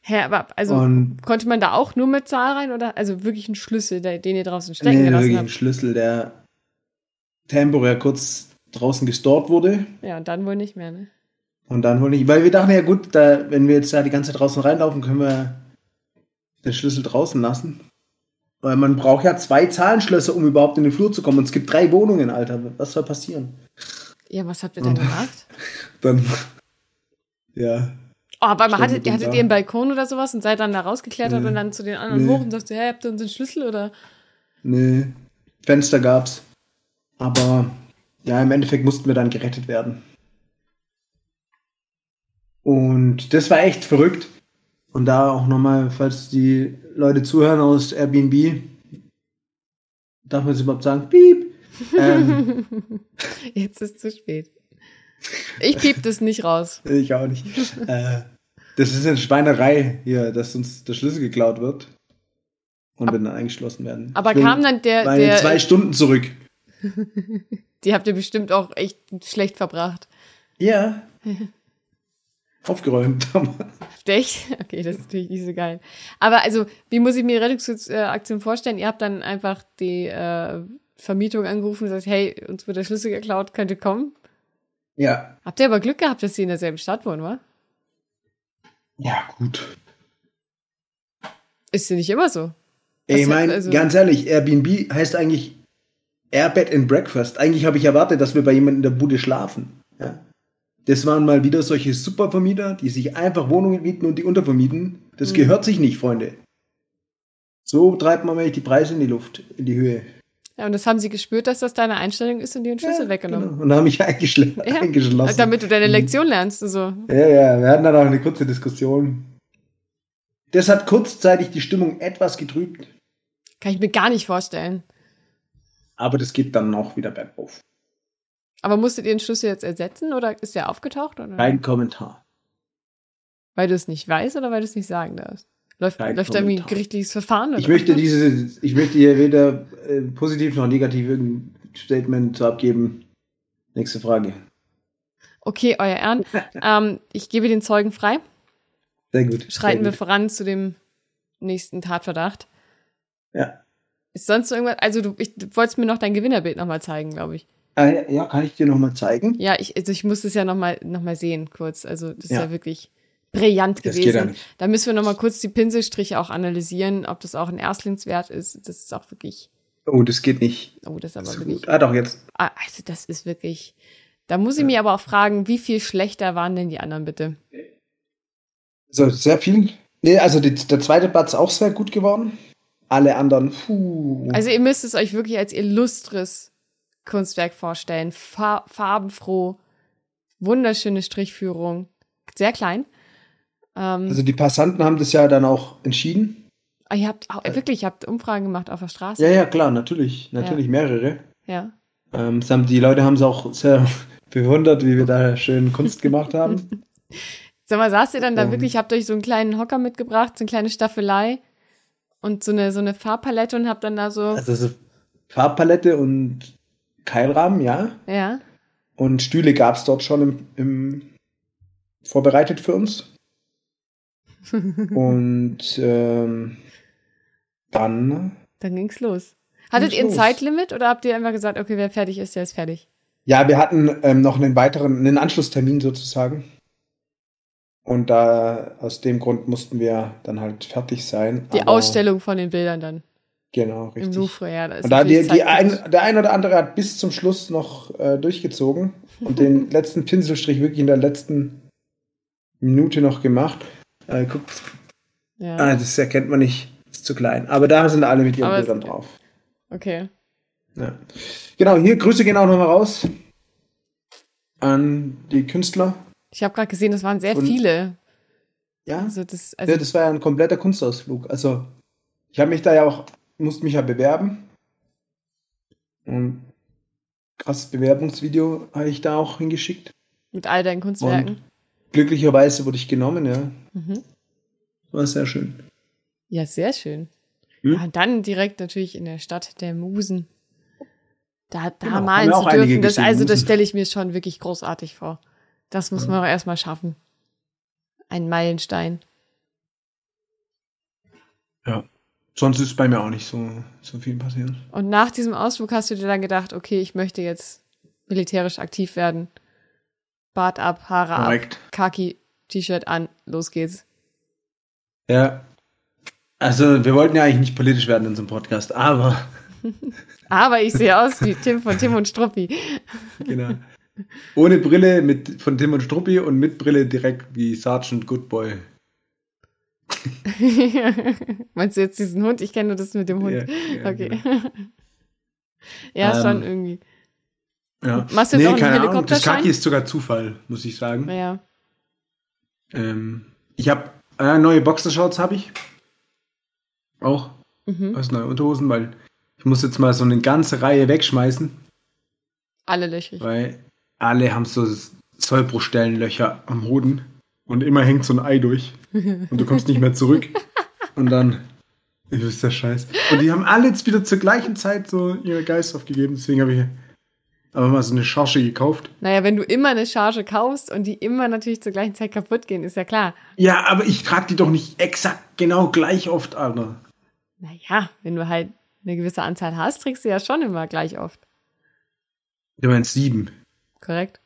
Hä, aber also und konnte man da auch nur mit Zahl rein oder also wirklich einen Schlüssel, der- den ihr draußen nee, stecken gelassen wirklich ein habt? Schlüssel, der temporär kurz draußen gestorbt wurde Ja, und dann wohl nicht mehr, ne? Und dann wohl nicht, weil wir dachten ja gut, da, wenn wir jetzt da die ganze Zeit draußen reinlaufen, können wir den Schlüssel draußen lassen. Weil man braucht ja zwei Zahlenschlösser, um überhaupt in den Flur zu kommen. Und es gibt drei Wohnungen, Alter. Was soll passieren? Ja, was habt ihr denn Und- gemacht? Dann, ja. Oh, aber man hattet, ihr hattet ihr einen Balkon oder sowas und seid dann da rausgeklettert Nee. und dann zu den anderen Nee. hoch und sagst, hey, habt ihr unseren Schlüssel oder? Nee, Fenster gab's. Aber ja, im Endeffekt mussten wir dann gerettet werden. Und das war echt verrückt. Und da auch nochmal, falls die Leute zuhören aus Airbnb, darf man es überhaupt sagen? Piep! Ähm, Jetzt ist zu spät. Ich piep das nicht raus. ich auch nicht. äh, das ist eine Schweinerei hier, dass uns der Schlüssel geklaut wird. Und wir dann eingeschlossen werden. Aber bin kam dann der, meine der zwei Stunden zurück. die habt ihr bestimmt auch echt schlecht verbracht. Ja. Aufgeräumt. Ihr echt? Okay, das ist natürlich nicht so geil. Aber also, wie muss ich mir die Rettungsaktion vorstellen? Ihr habt dann einfach die äh, Vermietung angerufen und gesagt, hey, uns wird der Schlüssel geklaut, könnt ihr kommen? ja. Habt ihr aber Glück gehabt, dass sie in derselben Stadt wohnen, wa? Ja, gut. Ist ja nicht immer so. Ey, ich meine, also- ganz ehrlich, Airbnb heißt eigentlich Airbed and Breakfast. Eigentlich habe ich erwartet, dass wir bei jemandem in der Bude schlafen. Ja. Das waren mal wieder solche Supervermieter, die sich einfach Wohnungen mieten und die untervermieten. Das Mhm. gehört sich nicht, Freunde. So treibt man nämlich die Preise in die Luft, in die Höhe. Ja, und das haben sie gespürt, dass das deine Einstellung ist und die den Schlüssel weggenommen. Genau. Und haben mich eingeschl Ja, eingeschlossen. Damit du deine Lektion lernst und so. Ja, ja, wir hatten dann auch eine kurze Diskussion. Das hat kurzzeitig die Stimmung etwas getrübt, Kann ich mir gar nicht vorstellen. aber das geht dann auch wieder bergauf. Aber musstet ihr den Schlüssel jetzt ersetzen oder ist der aufgetaucht? Oder? Kein Kommentar. Weil du es nicht weißt oder weil du es nicht sagen darfst? Läuft, Kein läuft da irgendwie ein gerichtliches Verfahren? Oder? Ich möchte diese, ich möchte hier weder äh, positiv noch negativ irgendein Statement zu abgeben. Nächste Frage. Okay, euer Ehren. ähm, ich gebe den Zeugen frei. Sehr gut. Schreiten wir Sehr gut. voran zu dem nächsten Tatverdacht. Ja. Ist sonst irgendwas? Also du, ich, du wolltest mir noch dein Gewinnerbild nochmal zeigen, glaube ich. Ah, ja, ja, kann ich dir nochmal zeigen? Ja, ich, also ich muss es ja nochmal noch mal sehen, kurz. Also das ist ja, Ja. wirklich brillant Das gewesen. geht ja nicht. Da müssen wir nochmal kurz die Pinselstriche auch analysieren, ob das auch ein Erstlingswert ist. Das ist auch wirklich, Oh, das geht nicht. oh, das ist aber So wirklich, gut. Ah, doch, jetzt. ah, also das ist wirklich, da muss ich mir aber auch fragen, wie viel schlechter waren denn die anderen bitte? So, sehr viel. Nee, also die, der zweite Platz auch sehr gut geworden. Alle anderen, puh. Also ihr müsst es euch wirklich als illustres Kunstwerk vorstellen. Fa farbenfroh, wunderschöne Strichführung, sehr klein. Ähm, Also die Passanten haben das ja dann auch entschieden. ah, ihr habt auch, wirklich, ihr habt Umfragen gemacht auf der Straße. Ja, ja, klar, natürlich. Natürlich mehrere. ja. Ähm, haben, die Leute haben es auch sehr bewundert, wie wir da schön Kunst gemacht haben. Sag mal, saßt ihr dann da Ähm. wirklich, habt euch so einen kleinen Hocker mitgebracht, so eine kleine Staffelei und so eine, so eine Farbpalette und habt dann da so, Also so Farbpalette und Keilrahmen, ja. ja. Und Stühle gab es dort schon im, im vorbereitet für uns. Und ähm, dann. Dann ging's los. Hattet ihr ein los. Zeitlimit oder habt ihr einfach gesagt, okay, wer fertig ist, der ist fertig? Ja, wir hatten ähm, noch einen weiteren, einen Anschlusstermin sozusagen. Und da aus dem Grund mussten wir dann halt fertig sein. Die Ausstellung von den Bildern dann Genau, im richtig. Louvre, ja. Und da die, die ein, der ein oder andere hat bis zum Schluss noch äh, durchgezogen und den letzten Pinselstrich wirklich in der letzten Minute noch gemacht. Äh, guck, ja. ah, das erkennt man nicht, ist zu klein. Aber da sind alle mit ihren Aber Bildern drauf. Okay. Ja. Genau, hier Grüße gehen auch nochmal raus an die Künstler. Ich habe gerade gesehen, das waren sehr Und- viele. Ja, Also das, also ja, das war ja ein kompletter Kunstausflug. Also ich habe mich da ja auch, musste mich ja bewerben. Und krasses Bewerbungsvideo habe ich da auch hingeschickt. mit all deinen Kunstwerken. Glücklicherweise wurde ich genommen, ja. Mhm. War sehr schön. Ja, sehr schön. Hm? Ja, und dann direkt natürlich in der Stadt der Musen. Da, da Genau, malen zu dürfen, das, also das stelle ich mir schon wirklich großartig vor. Das muss Ja. man auch erstmal schaffen. Ein Meilenstein. Ja. Sonst ist bei mir auch nicht so, so viel passiert. Und nach diesem Ausflug hast du dir dann gedacht, okay, ich möchte jetzt militärisch aktiv werden. Bart ab, Haare ab, Korrekt. Khaki, T-Shirt an, los geht's. Ja. Also, wir wollten ja eigentlich nicht politisch werden in so einem Podcast, aber Aber ich sehe aus wie Tim von Tim und Struppi. genau. Ohne Brille mit, von Tim und Struppi und mit Brille direkt wie Sergeant Goodboy. Meinst du jetzt diesen Hund? Ich kenne nur das mit dem Hund. Ja, ja, okay. genau. ja, Ähm, schon irgendwie. Ja. Machst du jetzt auch einen keine Ahnung. Das? Kaki ist sogar Zufall, muss ich sagen. Naja. Ähm, ich habe äh, neue Boxershorts habe ich. Auch Mhm. aus neue Unterhosen, weil ich muss jetzt mal so eine ganze Reihe wegschmeißen, Alle löchrig. weil alle haben so Sollbruchstellenlöcher am Hoden und immer hängt so ein Ei durch und du kommst nicht mehr zurück und dann ich ist der Scheiß. Und die haben alle jetzt wieder zur gleichen Zeit so ihre Geist aufgegeben, deswegen habe ich aber mal so eine Charge gekauft. Naja, wenn du immer eine Charge kaufst und die immer natürlich zur gleichen Zeit kaputt gehen, ist ja klar. Ja, aber ich trage die doch nicht exakt genau gleich oft, Alter. Naja, wenn du halt eine gewisse Anzahl hast, trägst du ja schon immer gleich oft. Du meinst sieben Korrekt?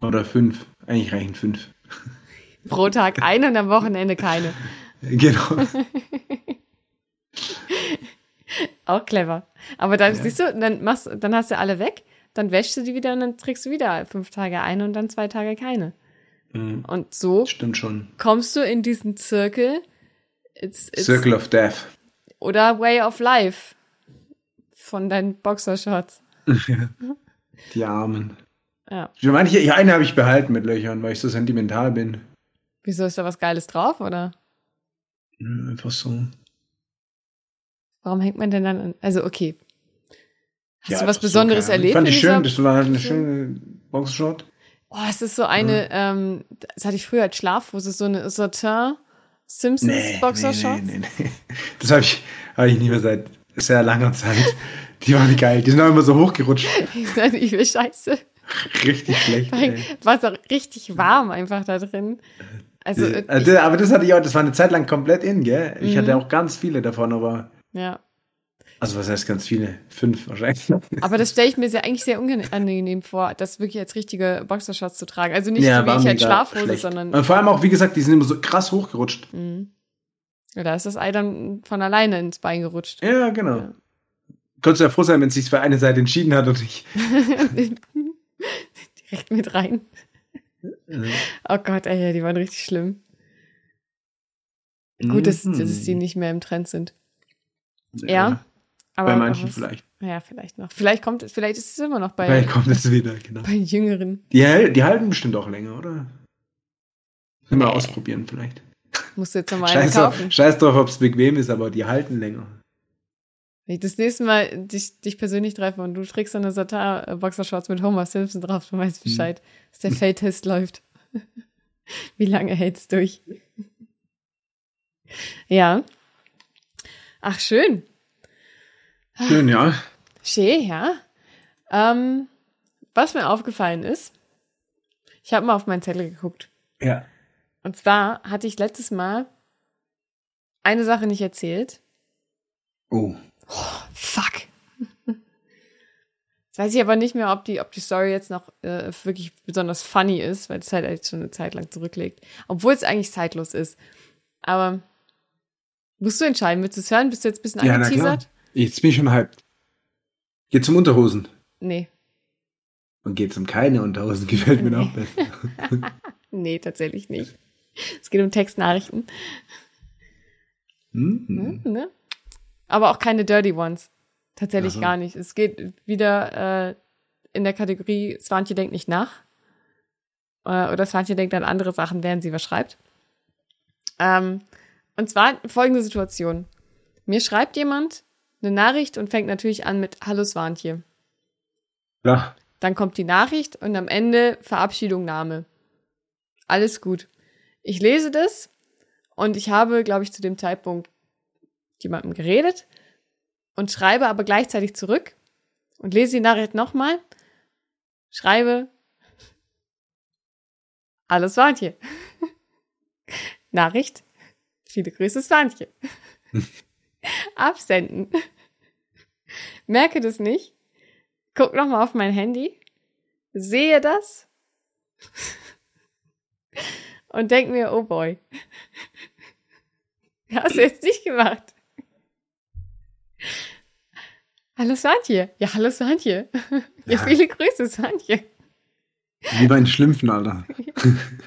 oder fünf. Eigentlich reichen fünf. Pro Tag eine und am Wochenende keine. Genau. Auch clever. Aber dann Ja. siehst du, dann machst, dann hast du alle weg, dann wäschst du die wieder und dann trägst du wieder fünf Tage eine und dann zwei Tage keine. Mhm. Und so Stimmt schon. kommst du in diesen Zirkel. It's, it's, Circle of Death. Oder Way of Life von deinen Boxershorts. Die Armen. Ja. Manche, eine habe ich behalten mit Löchern, weil ich so sentimental bin. Wieso ist da was Geiles drauf, oder? Ja, Einfach so. Warum hängt man denn dann an? Also, okay. Hast Ja, du was so, Besonderes Ahnung. erlebt? Fand ich schön, das war halt eine schöne Boxershort. Oh, es ist so eine, ähm, das hatte ich früher als Schlafhose, so eine Satin Simpsons Boxershorts. nee, nee, nee. Das habe ich, hab ich nicht mehr seit sehr langer Zeit. Die waren geil. Die sind auch immer so hochgerutscht. Sind übel scheiße. Richtig schlecht. Ey. War es auch richtig warm einfach da drin. Also, Äh, ich, das- aber das hatte ich auch, das war eine Zeit lang komplett in, gell? Ich Mhm. hatte auch ganz viele davon, aber, ja. also was heißt ganz viele? Fünf wahrscheinlich. Aber das stelle ich mir sehr, eigentlich sehr unangenehm vor, das wirklich als richtige Boxershorts zu tragen. Also nicht Ja, so wie ich als Schlafhose, schlecht. sondern Und vor allem auch, wie gesagt, die sind immer so krass hochgerutscht. Mhm. Ja, da ist das Ei dann von alleine ins Bein gerutscht. Ja, genau. Ja. Konntest du ja froh sein, wenn es sich für eine Seite entschieden hat und nicht. Direkt mit rein. Oh Gott, ey, die waren richtig schlimm. Gut, dass, Mhm. dass die nicht mehr im Trend sind. Ja, Aber Bei manchen vielleicht. Ja, vielleicht noch. Vielleicht kommt es, vielleicht ist es immer noch bei, Vielleicht kommt es wieder, genau. bei Jüngeren. Die, die halten bestimmt auch länger, oder? Mal Nee. ausprobieren vielleicht. Musst du jetzt nochmal eine Scheiß drauf, kaufen. scheiß drauf, ob es bequem ist, aber die halten länger. Wenn ich das nächste Mal dich, dich persönlich treffe und du trägst eine Satin-Boxershorts mit Homer Simpson drauf, du weißt Hm. Bescheid, dass der Feldtest läuft. Wie lange hält's durch? ja. Ach, schön. Schön, ja. Schön, ja. Ähm, was mir aufgefallen ist, ich habe mal auf meinen Zettel geguckt. Ja. Und zwar hatte ich letztes Mal eine Sache nicht erzählt. Oh. Oh, fuck. Jetzt weiß ich aber nicht mehr, ob die, ob die Story jetzt noch äh, wirklich besonders funny ist, weil es halt jetzt schon eine Zeit lang zurücklegt. Obwohl es eigentlich zeitlos ist. Aber musst du entscheiden, willst du es hören? Bist du jetzt ein bisschen Ja, angeteasert? Jetzt bin ich schon hyped. Geht zum Unterhosen. Nee. Und geht um keine Unterhosen, gefällt mir noch besser. Nee, tatsächlich nicht. Es geht um Textnachrichten. Mhm. Hm, ne? Aber auch keine Dirty Ones. Tatsächlich Ach so. gar nicht. Es geht wieder äh, in der Kategorie Swantje denkt nicht nach. Äh, oder Swantje denkt an andere Sachen, während sie was schreibt. Ähm, und zwar folgende Situation. Mir schreibt jemand eine Nachricht und fängt natürlich an mit Hallo Swantje. Ja. Dann kommt die Nachricht und am Ende Verabschiedung, Name. Alles gut. Ich lese das und ich habe, glaube ich, zu dem Zeitpunkt jemandem geredet und schreibe aber gleichzeitig zurück und lese die Nachricht nochmal, schreibe Alles Swantje. Nachricht. Viele Grüße, Swantje. Absenden. Merke das nicht. Guck nochmal auf mein Handy. Sehe das. Und denk mir, oh boy. Hast du jetzt nicht gemacht. Hallo Swantje. Ja, hallo Swantje. Ja, Ja. viele Grüße, Swantje. Wie bei den Schlümpfen, Alter.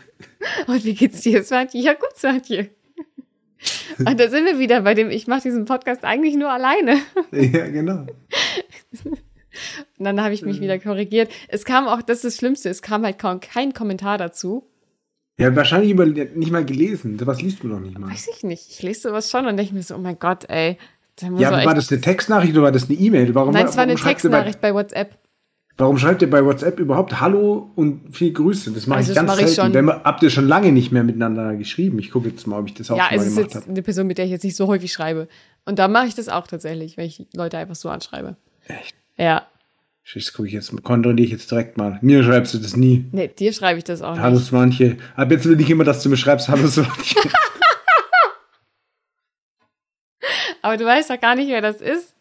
Und wie geht's dir, Swantje? Ja, gut, Swantje. Und da sind wir wieder bei dem, ich mache diesen Podcast eigentlich nur alleine. ja, genau. Und dann habe ich mich wieder korrigiert. Es kam auch, das ist das Schlimmste, es kam halt kaum kein Kommentar dazu. Ja, wahrscheinlich über, nicht mal gelesen. Was liest du noch nicht mal? Weiß ich nicht. Ich lese sowas schon und denke mir so, oh mein Gott, ey. Ja, er aber war das eine Textnachricht oder war das eine E-Mail? Warum, Nein, es war eine ihr bei- Textnachricht bei WhatsApp. Warum schreibt ihr bei WhatsApp überhaupt Hallo und viel Grüße? Das mache Also ich das ganz mache ich selten. schon. Habt ihr schon lange nicht mehr miteinander geschrieben? Ich gucke jetzt mal, ob ich das auch Ja, schon es mal ist gemacht jetzt habe. eine Person, mit der ich jetzt nicht so häufig schreibe. Und da mache ich das auch tatsächlich, wenn ich Leute einfach so anschreibe. Echt? Ja. Das gucke ich jetzt, kontrolliere ich jetzt direkt mal. Mir schreibst du das nie. Nee, dir schreibe ich das auch Hallo nicht. Swantje. Ab jetzt will ich immer, dass du mir schreibst, Hallo Swantje. Aber du weißt doch gar nicht, wer das ist.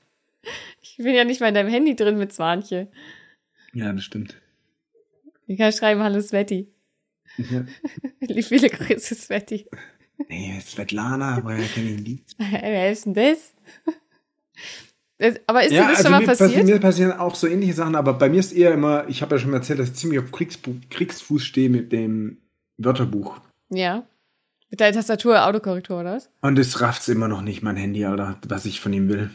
Ich bin ja nicht mal in deinem Handy drin mit Zwanche. ja, das stimmt. Ich kann schreiben, hallo Sveti. Ja. Viele Grüße, Sveti. Nee, Svetlana, woher kenne ich die? Wer ist denn das? das aber ist ja, dir das also schon mal mir, passiert? passi- mir passieren auch so ähnliche Sachen, aber bei mir ist eher immer, ich habe ja schon mal erzählt, dass ich ziemlich auf Kriegsfuß stehe mit dem Wörterbuch. Ja. Mit deiner Tastatur, Autokorrektur, oder was? Und es rafft's immer noch nicht, mein Handy, Alter, was ich von ihm will.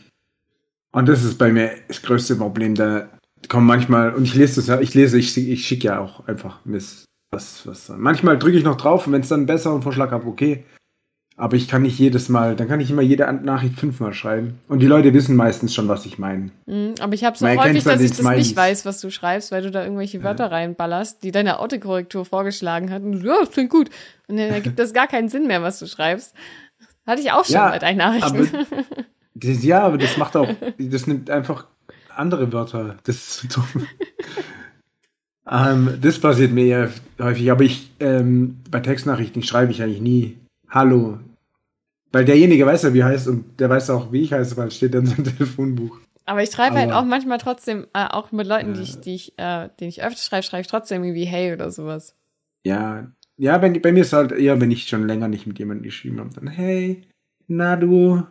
Und das ist bei mir das größte Problem. Da kommen manchmal, und ich lese das ja, ich lese, ich, ich schicke ja auch einfach Mist. Was, was. Manchmal drücke ich noch drauf und wenn es dann einen besseren Vorschlag habe, okay. Aber ich kann nicht jedes Mal, dann kann ich immer jede Nachricht fünfmal schreiben. Und die Leute wissen meistens schon, was ich meine. Mhm, aber ich habe so häufig, dass ich das Smileys. nicht weiß, was du schreibst, weil du da irgendwelche Wörter reinballerst, die deine Autokorrektur vorgeschlagen hat. Und du, ja, das klingt gut. Und dann ergibt das gar keinen Sinn mehr, was du schreibst. Hatte ich auch schon Ja, bei deinen Nachrichten. Das, ja, aber das macht auch, das nimmt einfach andere Wörter. Das ist so dumm. ähm, das passiert mir eher häufig, aber ich, ähm, bei Textnachrichten schreibe ich eigentlich nie Hallo. Weil derjenige weiß ja, wie heißt und der weiß auch, wie ich heiße, weil es steht dann in seinem Telefonbuch. Aber ich schreibe halt Aber- auch manchmal trotzdem, äh, auch mit Leuten, die ich, die ich, äh, denen ich öfter schreibe, schreibe ich trotzdem irgendwie hey oder sowas. Ja, ja, bei, bei mir ist halt eher, wenn ich schon länger nicht mit jemandem geschrieben habe, dann hey, na du,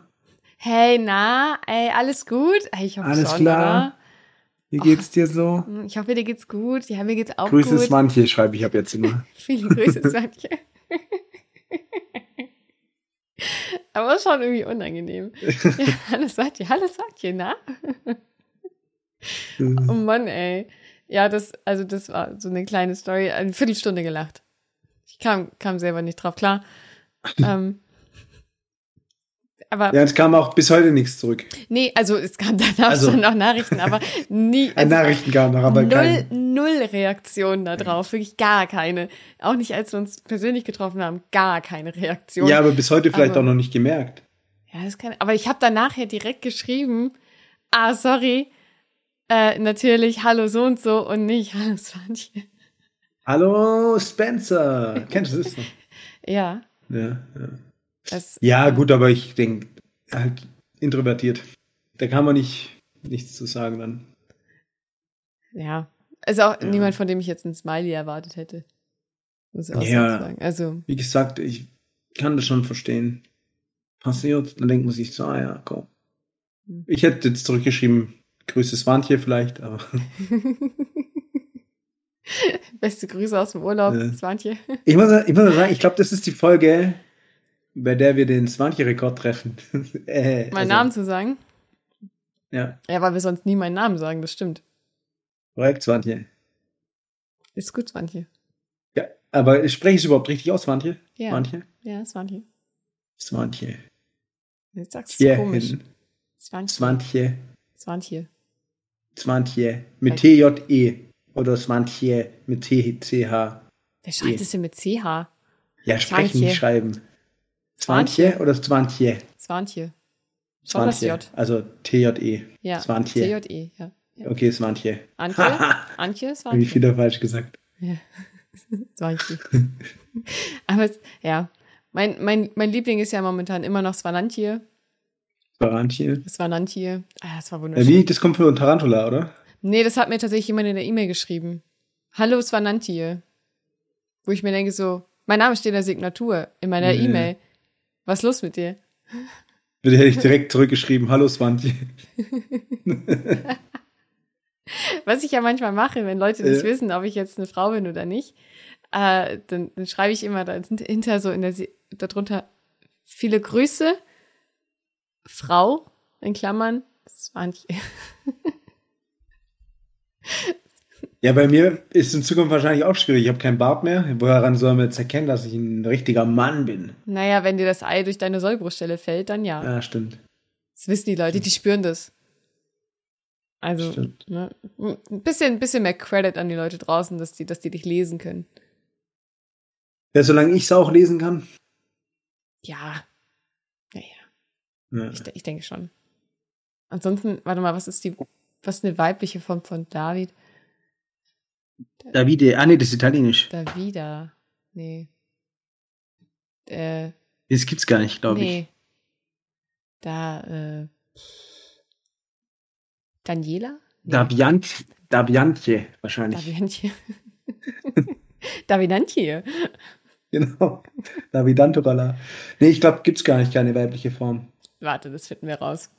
Hey, na, ey, alles gut? Ich hoffe Alles schon, klar? wie geht's dir so? oder? Ich hoffe, dir geht's gut. Ja, mir geht's auch Grüße gut. Swantje, schreibe ich ab jetzt immer. Viele Grüße, Swantje. Aber schon irgendwie unangenehm. Ja, hallo Swantje, hallo Swantje, na? Oh Mann, ey. Ja, das, also das war so eine kleine Story, eine Viertelstunde gelacht. Ich kam, kam selber nicht drauf klar. ähm, aber Ja, es kam auch bis heute nichts zurück. nee, also es kam danach Also- schon noch Nachrichten, aber nie. Also, Nachrichten kam noch, aber null, null Reaktionen da drauf, wirklich gar keine. Auch nicht, als wir uns persönlich getroffen haben, gar keine Reaktion. Ja, aber bis heute vielleicht Aber- auch noch nicht gemerkt. Ja, das kann, aber ich habe dann nachher direkt geschrieben, ah, sorry, äh, natürlich, hallo so und so und nicht, hallo Swantje. Hallo Spencer. Kennst du das noch? Ja. Ja, ja. Das, ja gut, aber ich denke, halt introvertiert. Da kann man nicht nichts zu sagen dann. ja. Ist auch Ja. niemand, von dem ich jetzt ein Smiley erwartet hätte. Muss ich auch Ja. sagen. Also, Wie gesagt, ich kann das schon verstehen. Passiert, dann denkt man sich so, ah ja, komm. Hm. Ich hätte jetzt zurückgeschrieben, Grüße Swantje vielleicht, aber beste Grüße aus dem Urlaub, Ja. Swantje. ich muss, ich muss sagen, ich glaube, das ist die Folge, bei der wir den Swantje-Rekord treffen. äh, Meinen also, Namen zu sagen? Ja, Ja, weil wir sonst nie meinen Namen sagen, das stimmt. korrekt, Swantje. Ist gut, Swantje. Ja, aber spreche ich es überhaupt richtig aus, Swantje? Ja. Swantje? Ja, Swantje. Swantje. Jetzt sagst du Hier komisch. Swantje. Swantje. Swantje. Mit Halt. T-J-E. Oder Swantje mit T-C-H. Wer schreibt E. das denn mit CH? Ja, sprechen, nicht schreiben. Swantje oder. Schon das J. Also T-J-E. Ja. Swantje. CJE, ja. ja. Okay, Swantje. Antje? Antje, Habe ich wieder falsch gesagt. Ja. Swantje. Aber ja. Mein, mein, mein Liebling ist ja momentan immer noch Svanantje. Swantje. Svanantje. Ah, das war Ja, wunderschön. wie? Das kommt von Tarantula, oder? Nee, das hat mir tatsächlich jemand in der E-Mail geschrieben. Hallo Svanantje. Wo ich mir denke so, mein Name steht in der Signatur in meiner Nee. E-Mail. Was ist los mit dir? Bitte hätte ich direkt zurückgeschrieben. Hallo Swantje. Was ich ja manchmal mache, wenn Leute nicht Ja. wissen, ob ich jetzt eine Frau bin oder nicht, äh, dann, dann schreibe ich immer da hinter so in der darunter viele Grüße, Frau in Klammern, Swantje. Ja, bei mir ist in Zukunft wahrscheinlich auch schwierig. Ich habe keinen Bart mehr. Woran soll man jetzt erkennen, dass ich ein richtiger Mann bin? Naja, wenn dir das Ei durch deine Sollbruchstelle fällt, dann ja. Ja, stimmt. Das wissen die Leute, die spüren das. Also, Stimmt. ne, ein bisschen, ein bisschen mehr Credit an die Leute draußen, dass die, dass die dich lesen können. Ja, solange ich es auch lesen kann. Ja. Naja, Ja. ich, ich denke schon. Ansonsten, warte mal, was ist die, was ist eine weibliche Form von David? Davide, ah nee, das ist italienisch. Davida. Nee. Äh, Das gibt's gar nicht, glaube ich. nee. Da, äh, Daniela? Nee. Daviant, Daviantje wahrscheinlich. Davidantje. Davidantje. Genau. Davidanturala. Nee, ich glaube, gibt's gar nicht keine weibliche Form. Warte, das finden wir raus.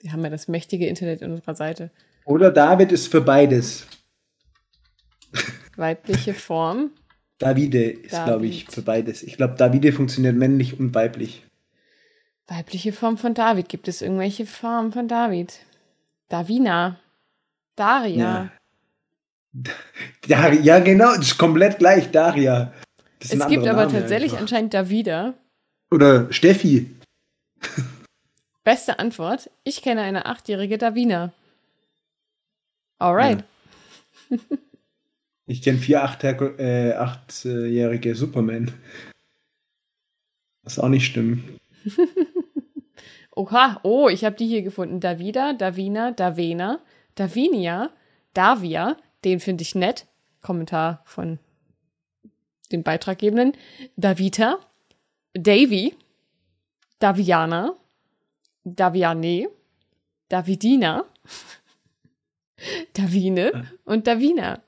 Wir haben ja das mächtige Internet in unserer Seite. Oder David ist für beides. Weibliche Form. Davide ist, glaube ich, für beides. Ich glaube, Davide funktioniert männlich und weiblich. Weibliche Form von David. Gibt es irgendwelche Formen von David? Davina. Daria. Ja, ja genau, das ist komplett gleich, Daria. Das es gibt aber Name tatsächlich einfach. anscheinend Davida. Oder Steffi. Beste Antwort. Ich kenne eine achtjährige Davina. Alright. Ich kenne vier acht, äh, achtjährige Superman. Was auch nicht stimmt. Oha. Oh, ich habe die hier gefunden. Davida, Davina, Davena, Davinia, Davia. Den finde ich nett. Kommentar von dem Beitraggebenden. Davita, Davy, Daviana, Daviane, Davidina, Davine und Davina.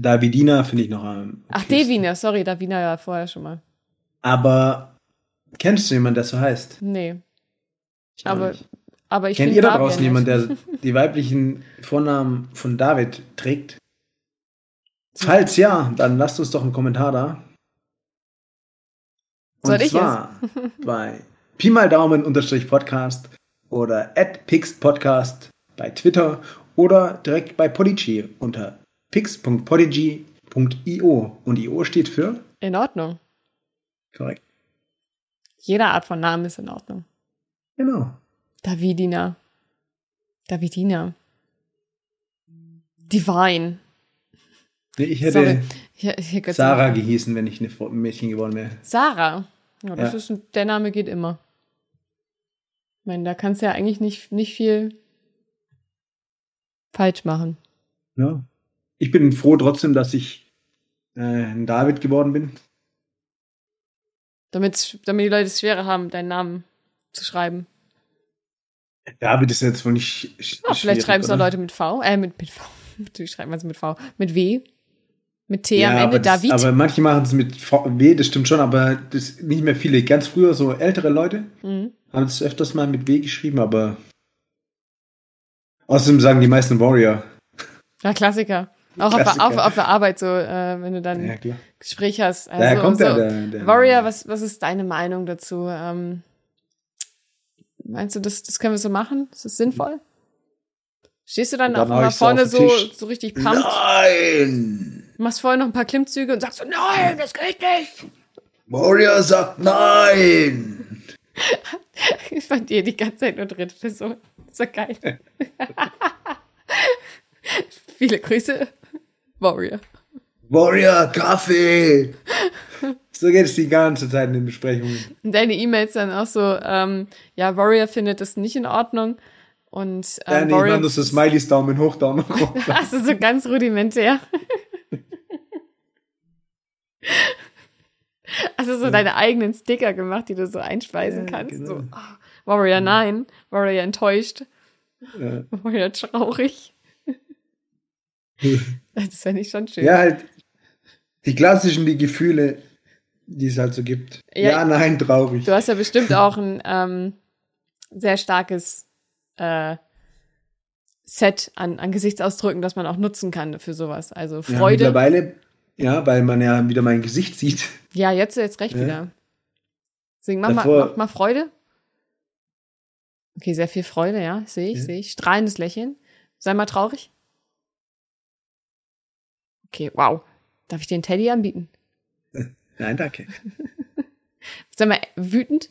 Davidina finde ich noch am. Ach. Devina, sorry, Davina war vorher schon mal. Aber kennst du jemanden, der so heißt? Nee. Ich Aber, nicht. aber ich Kennt ihr da draußen jemanden, der die weiblichen Vornamen von David trägt? Falls ja, dann lasst uns doch einen Kommentar da. Und Soll ich zwar bei Pi mal Daumen unterstrich Podcast oder at Podcast bei Twitter oder direkt bei Podigy unter pix.podigy.io und io steht für In Ordnung. korrekt. Jede Art von Namen ist in Ordnung. Genau. Davidina. Davidina. Divine. Nee, Ich hätte. Hier, hier Sarah gehießen, wenn ich ein Mädchen geworden wäre. Sarah. Ja, das Ja. ist ein, der Name geht immer. Ich meine, da kannst du ja eigentlich nicht, nicht viel falsch machen. Ja. Ich bin froh trotzdem, dass ich äh, ein David geworden bin. Damit, damit die Leute es schwerer haben, deinen Namen zu schreiben. David ist jetzt wohl nicht. Ja, vielleicht schreiben es auch Leute mit V, äh, mit, mit V. Natürlich schreibt man es mit V. Mit W. Mit T ja, am Ende, das, David. Aber manche machen es mit v, W, das stimmt schon, aber das nicht mehr viele. Ganz früher, so ältere Leute, Mhm. haben es öfters mal mit W geschrieben, aber. Außerdem sagen die meisten Warrior. Ja, Klassiker. Auch auf, Klassiker. auf, auf der Arbeit so, äh, wenn du dann Ja. Gespräch hast. Also, Daher kommt so, der, der, der. Warrior, was, was ist deine Meinung dazu? Ähm, meinst du, das, das können wir so machen? Ist das sinnvoll? Stehst du dann, dann auch mal vorne so, so richtig pumped? Nein! Machst vorher noch ein paar Klimmzüge und sagst so, nein, das geht nicht. Warrior sagt nein! Ich fand dir die ganze Zeit nur dritte Person. So geil. Viele Grüße, Warrior. Warrior, Kaffee! So geht es die ganze Zeit in den Besprechungen. Und deine E-Mails dann auch so, ähm, ja, Warrior findet das nicht in Ordnung. Und Ja, ähm, nee, ich Warrior, meine, das ist Smileys Daumen hoch, Daumen runter. also so ganz rudimentär. Also so deine eigenen Sticker gemacht, die du so einspeisen Ja, kannst. genau. So, ah, Warrior nein, Warrior enttäuscht, Ja. Warrior traurig. Das fände ich schon schön. ja, halt die klassischen, die Gefühle, die es halt so gibt. Ja, Ja, nein, traurig. Du hast ja bestimmt auch ein ähm, sehr starkes äh, Set an, an Gesichtsausdrücken, das man auch nutzen kann für sowas. Also Ja, Freude. Ja, mittlerweile, ja, weil man ja wieder mein Gesicht sieht. jetzt jetzt recht Ja. wieder. Deswegen mach mal, Davor- mach mal Freude. Okay, sehr viel Freude, ja, sehe ich, Ja. sehe ich. Strahlendes Lächeln. Sei mal traurig. Okay, wow. Darf ich dir einen Teddy anbieten? Nein, danke. Sei mal wütend.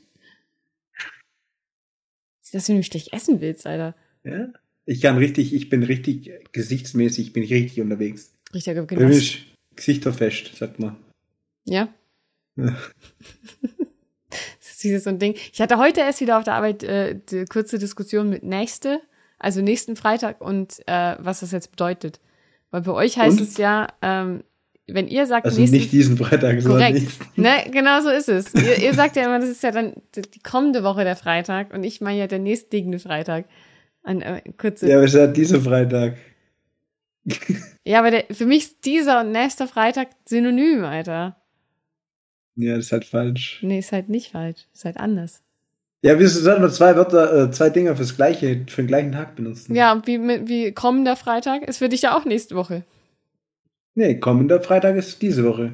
Sieht das, wie du mich gleich essen willst, Alter. Ja? Ich kann richtig, ich bin richtig gesichtsmäßig, bin ich richtig unterwegs. Richtiger Bei Genoss. mir ist Gesichter fest, sagt man. Ja. Ja. Das ist wieder so ein Ding. Ich hatte heute erst wieder auf der Arbeit äh, die kurze Diskussion mit Nächste, also nächsten Freitag und äh, was das jetzt bedeutet. Weil bei euch heißt Und? es ja, ähm, wenn ihr sagt Also nächsten nicht diesen Freitag, sondern nächsten. Ne, genau so ist es. Ihr, ihr sagt ja immer, das ist ja dann die kommende Woche der Freitag und ich meine ja der nächstliegende Freitag. An, äh, kurze. Ja, aber es ist ja dieser Freitag. Ja, aber der, für mich ist dieser und nächster Freitag synonym, Alter. Ja, das ist halt falsch. Nee, ist halt nicht falsch. Ist halt anders. Ja, wir sollten nur zwei Wörter, äh, zwei Dinger fürs gleiche, für den gleichen Tag benutzen. Ja, wie, wie kommender Freitag ist für dich ja auch nächste Woche. Nee, kommender Freitag ist diese Woche.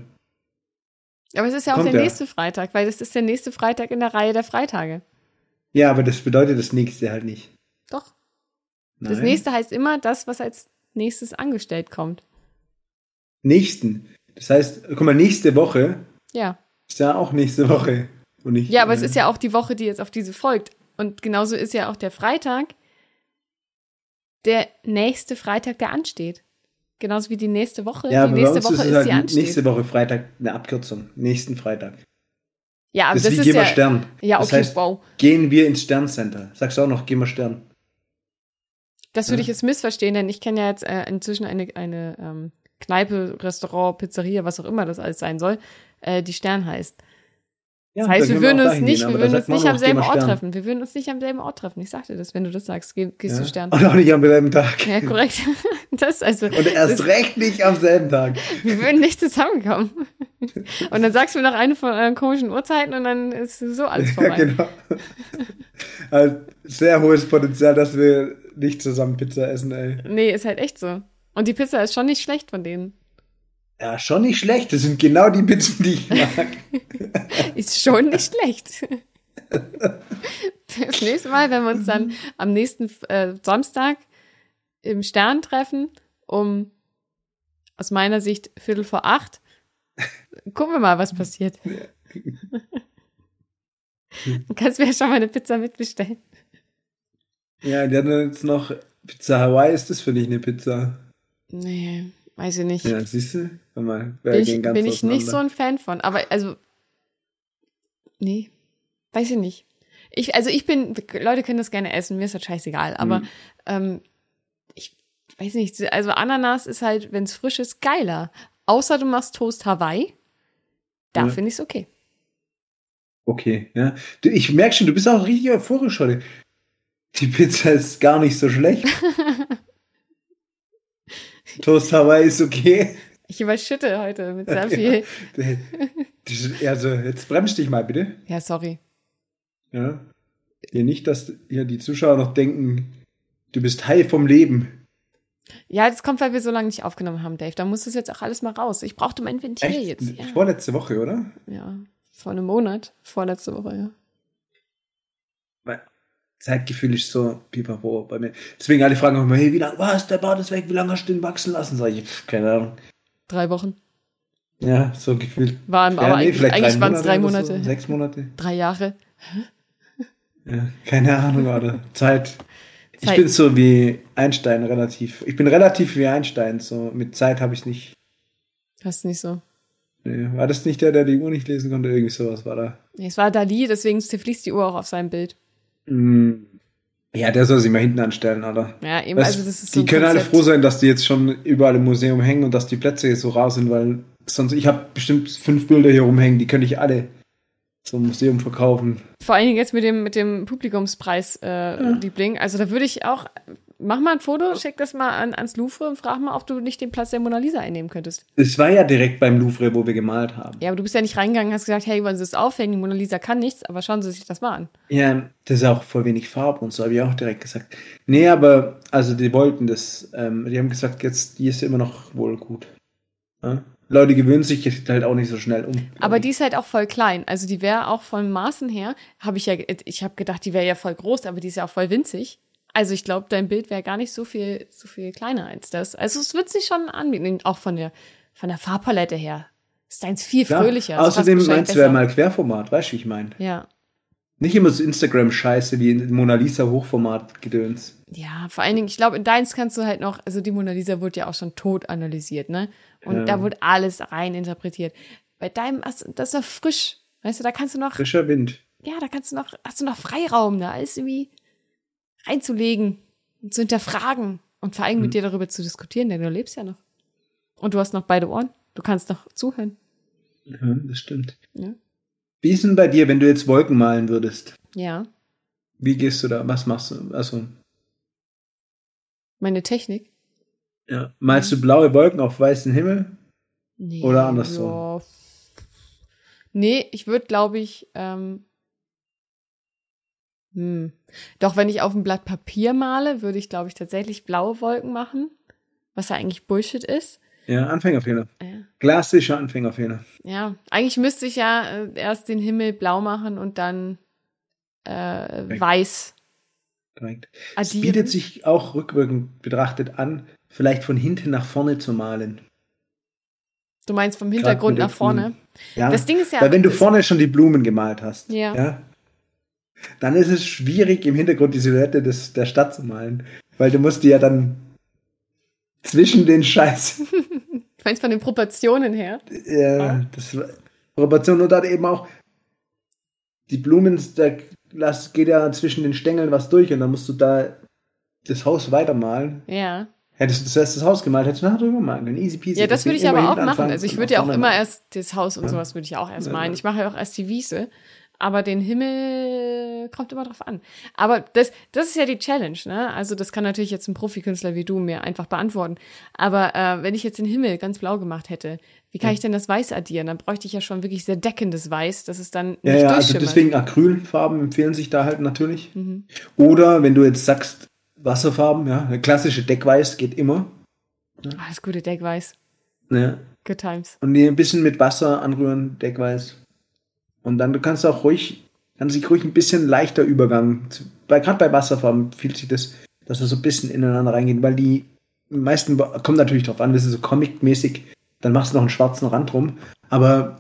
Aber es ist ja auch Kommt der ja. nächste Freitag, weil das ist der nächste Freitag in der Reihe der Freitage. Ja, aber das bedeutet das nächste halt nicht. Doch. Das Nein. nächste heißt immer das, was als nächstes angestellt kommt. Nächsten. Das heißt, guck mal, nächste Woche Ja. ist ja auch nächste Woche. Und nicht, Ja, aber es äh, ist ja auch die Woche, die jetzt auf diese folgt. Und genauso ist ja auch der Freitag der nächste Freitag, der ansteht. Genauso wie die nächste Woche. Ja, die nächste Woche ist ist, es die halt ansteht. nächste Woche Freitag eine Abkürzung. Nächsten Freitag. ja, aber das das, ist wie wir ja. Stern. Ja, Das okay, heißt, wow. Gehen wir ins Sterncenter. Sagst du auch noch, gehen wir Stern. Das würde Ja. ich jetzt missverstehen, denn ich kenne ja jetzt äh, inzwischen eine, eine ähm, Kneipe, Restaurant, Pizzeria, was auch immer das alles sein soll, äh, die Stern heißt. Ja, Das heißt, wir würden uns nicht, gehen, wir würden uns nicht am selben Ort treffen. Wir würden uns nicht am selben Ort treffen. Ich sagte das, wenn du das sagst, geh, gehst Ja. du Stern. Und auch nicht am selben Tag. Ja, korrekt. Das also. Und erst das, recht nicht am selben Tag. wir würden nicht zusammenkommen. Und dann sagst du mir noch eine von euren komischen Uhrzeiten und dann ist so alles Ja, vorbei. genau. Also, sehr hohes Potenzial, dass wir nicht zusammen Pizza essen, ey. Nee, ist halt echt so. Und die Pizza ist schon nicht schlecht von denen. Ja, schon nicht schlecht. Das sind genau die Pizzen, die ich mag. Ist schon nicht schlecht. Das nächste Mal, wenn wir uns dann am nächsten äh, Samstag im Stern treffen, um aus meiner Sicht Viertel vor acht, gucken wir mal, was passiert. Du kannst mir ja schon mal eine Pizza mitbestellen. ja, die hatten jetzt noch Pizza Hawaii. Ist das für dich eine Pizza? Nee, weiß ich nicht. Ja, siehst du? Mal, bin ich, bin ich nicht so ein Fan von. Aber also, nee, weiß ich nicht. Ich, also ich bin, Leute können das gerne essen, mir ist das scheißegal. Aber Mhm. ähm, ich weiß nicht, also Ananas ist halt, wenn es frisch ist, geiler. Außer du machst Toast Hawaii, da Ja. finde ich es okay. Okay, ja. Du, ich merke schon, du bist auch richtig euphorisch heute. Die Pizza ist gar nicht so schlecht. Toast Hawaii ist okay. Ich überschütte heute mit sehr viel. Also, jetzt bremst dich mal bitte. Ja, sorry. Ja. Hier nicht, dass hier die Zuschauer noch denken, du bist high vom Leben. Ja, das kommt, weil wir so lange nicht aufgenommen haben, Dave. Da muss das jetzt auch alles mal raus. Ich brauchte mein Ventil Echt? jetzt. Ja. Vorletzte Woche, oder? ja, vor einem Monat. Vorletzte Woche, ja. Weil Zeitgefühl ist so pipapo bei mir. Deswegen alle fragen immer, hey, wie lange, was, der Bart ist weg, wie lange hast du den wachsen lassen? Sag ich, keine Ahnung. Drei Wochen. Ja, so gefühlt. Waren, aber eigentlich, vielleicht eigentlich waren es drei Monate. So, sechs Monate. Drei Jahre. Ja, keine Ahnung, oder? Zeit. Ich Zeit. bin so wie Einstein relativ. Ich bin relativ wie Einstein, so mit Zeit habe ich nicht. Hast du nicht so. Nee, war das nicht der, der die Uhr nicht lesen konnte? Irgendwie sowas war da. Nee, es war Dali, deswegen fließt die Uhr auch auf seinem Bild. Hm. Ja, der soll sich mal hinten anstellen, oder? Ja, eben, Weißt, also das ist so die können alle Konzept. froh sein, dass die jetzt schon überall im Museum hängen und dass die Plätze jetzt so rar sind, weil sonst, ich habe bestimmt fünf Bilder hier rumhängen, die könnte ich alle zum Museum verkaufen. Vor allen Dingen jetzt mit dem, mit dem Publikumspreis, äh, Liebling. Also da würde ich auch, mach mal ein Foto, schick das mal an, ans Louvre und frag mal, ob du nicht den Platz der Mona Lisa einnehmen könntest. Es war ja direkt beim Louvre, wo wir gemalt haben. Ja, aber du bist ja nicht reingegangen und hast gesagt, hey, wollen Sie es aufhängen? Die Mona Lisa kann nichts, aber schauen Sie sich das mal an. Ja, das ist auch voll wenig Farbe und so, habe ich auch direkt gesagt. Nee, aber, also die wollten das, ähm, die haben gesagt, jetzt, die ist immer noch wohl gut. Ja? Leute gewöhnen sich jetzt halt auch nicht so schnell um. Aber die ist halt auch voll klein. Also die wäre auch von Maßen her, habe ich ja, ich habe gedacht, die wäre ja voll groß, aber die ist ja auch voll winzig. Also ich glaube, dein Bild wäre gar nicht so viel, so viel kleiner als das. Also es wird sich schon anbieten, auch von der, von der Farbpalette her. Ist deins viel Klar. fröhlicher. Außerdem meinst du ja mal Querformat, weißt du, wie ich meine? Ja. Nicht immer so Instagram-Scheiße wie in Mona Lisa Hochformat-Gedöns. Ja, vor allen Dingen, ich glaube, in deins kannst du halt noch, also die Mona Lisa wurde ja auch schon tot analysiert, ne? Und Ja. da wurde alles rein interpretiert. Bei deinem, das ist noch frisch. Weißt du, da kannst du noch, Frischer Wind. ja, da kannst du noch, hast du noch Freiraum, da alles irgendwie reinzulegen und zu hinterfragen und vor allem mit dir darüber zu diskutieren, denn du lebst ja noch. Und du hast noch beide Ohren. Du kannst noch zuhören. Ja, das stimmt. Ja. Wie ist denn bei dir, wenn du jetzt Wolken malen würdest? Ja. Wie gehst du da? Was machst du? Also, Meine Technik. ja. Malst du blaue Wolken auf weißen Himmel? Nee, Oder andersrum. Ja. Nee, ich würde, glaube ich, ähm, hm. Doch, wenn ich auf ein Blatt Papier male, würde ich, glaube ich, tatsächlich blaue Wolken machen, was ja eigentlich Bullshit ist. Ja, Anfängerfehler. Ja, Klassischer Anfängerfehler. ja. eigentlich müsste ich ja äh, erst den Himmel blau machen und dann äh, weiß Korrekt. Es bietet sich auch rückwirkend betrachtet an, vielleicht von hinten nach vorne zu malen. du meinst vom Hintergrund nach vorne. Blumen. Ja, Das Ding ist ja, weil wenn du vorne schon die Blumen gemalt hast, Ja. Dann ist es schwierig, im Hintergrund die Silhouette des, der Stadt zu malen. Weil du musst die ja dann zwischen den Scheiß, du meinst von den Proportionen her. äh, das war- Proportion und dann eben auch die Blumen, da lass, geht ja zwischen den Stängeln was durch und dann musst du da das Haus weitermalen. Ja. Hättest du zuerst das Haus gemalt, hättest du nachher drüber malen können. Easy peasy. Ja, das würde ich aber immer auch machen. anfangen Also ich würde ja auch immer erst das Haus und Ja. sowas würde ich auch erst Ja. malen. Ich mache ja auch erst die Wiese. Aber den Himmel kommt immer drauf an. Aber das, das ist ja die Challenge, ne? Also das kann natürlich jetzt ein Profikünstler wie du mir einfach beantworten. Aber äh, wenn ich jetzt den Himmel ganz blau gemacht hätte, wie kann ich denn das Weiß addieren? Dann bräuchte ich ja schon wirklich sehr deckendes Weiß, dass es dann nicht Ja, ja, also deswegen Acrylfarben empfehlen sich da halt natürlich. Mhm. Oder wenn du jetzt sagst, Wasserfarben, ja, eine klassische Deckweiß geht immer. Ah, das gute Deckweiß. Ne? Good times. Und die ein bisschen mit Wasser anrühren, Deckweiß. Und dann du kannst auch ruhig, kann sich ruhig ein bisschen leichter Übergang. Bei, gerade bei Wasserfarben fühlt sich das, dass er so ein bisschen ineinander reingeht, weil die meisten kommen natürlich drauf an, das ist so comic-mäßig, dann machst du noch einen schwarzen Rand rum. Aber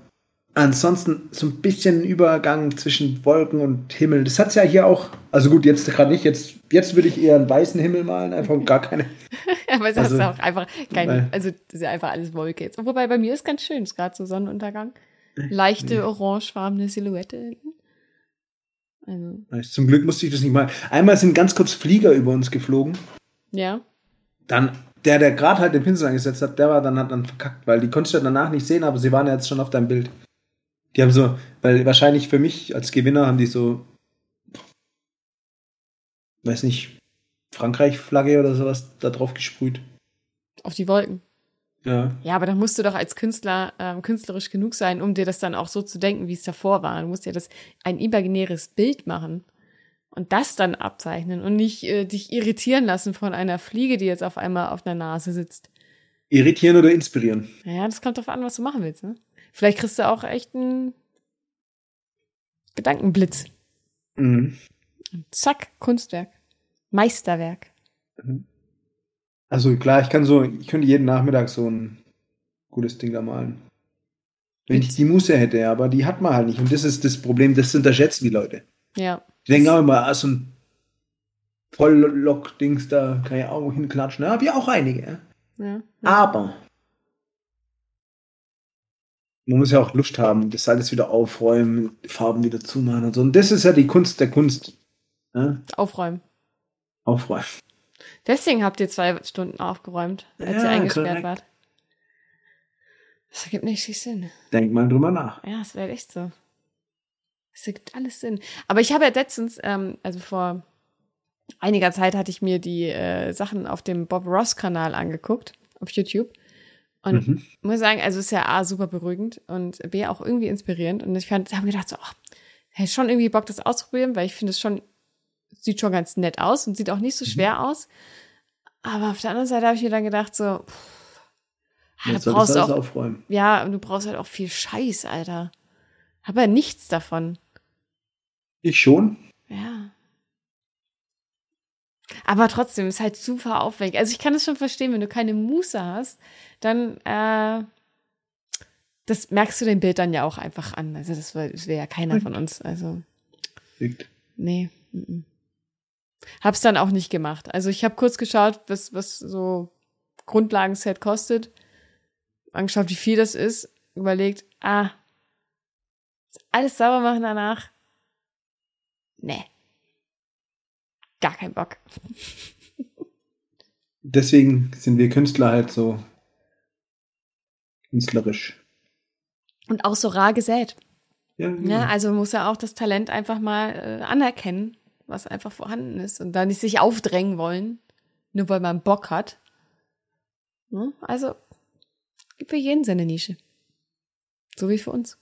ansonsten so ein bisschen Übergang zwischen Wolken und Himmel. Das hat's ja hier auch. Also gut, jetzt gerade nicht. Jetzt, jetzt würde ich eher einen weißen Himmel malen, einfach gar keine. Aber es Also, ist auch einfach kein, weil- also das ist ja einfach alles Wolke jetzt. Wobei bei mir ist ganz schön, ist gerade so Sonnenuntergang. Leichte orangefarbene Silhouette hinten. Also, Zum Glück musste ich das nicht mal. Einmal sind ganz kurz Flieger über uns geflogen. ja. Dann, der, der gerade halt den Pinsel angesetzt hat, der war dann hat dann verkackt, weil die konntest du danach nicht sehen, aber sie waren ja jetzt schon auf deinem Bild. Die haben so, weil wahrscheinlich für mich als Gewinner haben die so, weiß nicht, Frankreich-Flagge oder sowas da drauf gesprüht. Auf die Wolken. Ja. Ja, aber dann musst du doch als Künstler ähm, künstlerisch genug sein, um dir das dann auch so zu denken, wie es davor war. Du musst ja das ein imaginäres Bild machen und das dann abzeichnen und nicht äh, dich irritieren lassen von einer Fliege, die jetzt auf einmal auf der Nase sitzt. Irritieren oder inspirieren? Naja, das kommt drauf an, was du machen willst. Ne? Vielleicht kriegst du auch echt einen Gedankenblitz. Mhm. Und zack, Kunstwerk. Meisterwerk. Also klar, ich kann so, ich könnte jeden Nachmittag so ein gutes Ding da malen. Wenn ich die Muße hätte, aber die hat man halt nicht. Und das ist das Problem, das unterschätzen die Leute. Ja. Die denken auch immer, ah, so ein Volllock-Dings, da kann ich auch hinklatschen. Da habe ich auch einige. ja. Aber man muss ja auch Lust haben, das alles wieder aufräumen, die Farben wieder zumachen und so. Und das ist ja die Kunst der Kunst. Ja? Aufräumen. Aufräumen. Deswegen habt ihr zwei Stunden aufgeräumt, als ihr Ja, eingesperrt korrekt. wart. Das ergibt nicht viel Sinn. Denk mal drüber nach. Ja, es wäre echt so. Es ergibt alles Sinn. Aber ich habe ja letztens, ähm, also vor einiger Zeit hatte ich mir die äh, Sachen auf dem Bob Ross-Kanal angeguckt, auf YouTube. Und Mhm. muss sagen, also es ist ja A, super beruhigend und B, auch irgendwie inspirierend. Und ich fand, habe mir gedacht, so, oh, hätte schon irgendwie Bock, das auszuprobieren, weil ich finde es schon, sieht schon ganz nett aus und sieht auch nicht so schwer aus. Aber auf der anderen Seite habe ich mir dann gedacht, so, pff, ah, brauchst du alles auch, aufräumen. ja, und du brauchst halt auch viel Scheiß, Alter. Hab ja nichts davon. Ich schon. Ja. Aber trotzdem ist halt super aufwendig. Also ich kann es schon verstehen, wenn du keine Muße hast, dann äh, das merkst du dem Bild dann ja auch einfach an. Also das wäre wär ja keiner von uns. Also Liegt. nee. mm, mm. Hab's dann auch nicht gemacht. Also ich habe kurz geschaut, was was so Grundlagenset kostet, angeschaut, wie viel das ist, überlegt, ah, alles sauber machen danach. Nee. Gar kein Bock. Deswegen sind wir Künstler halt so künstlerisch. Und auch so rar gesät. Ja, Ja, also muss er auch das Talent einfach mal äh, anerkennen, was einfach vorhanden ist und da nicht sich aufdrängen wollen, nur weil man Bock hat. Ne? Also gibt für jeden seine Nische. So wie für uns.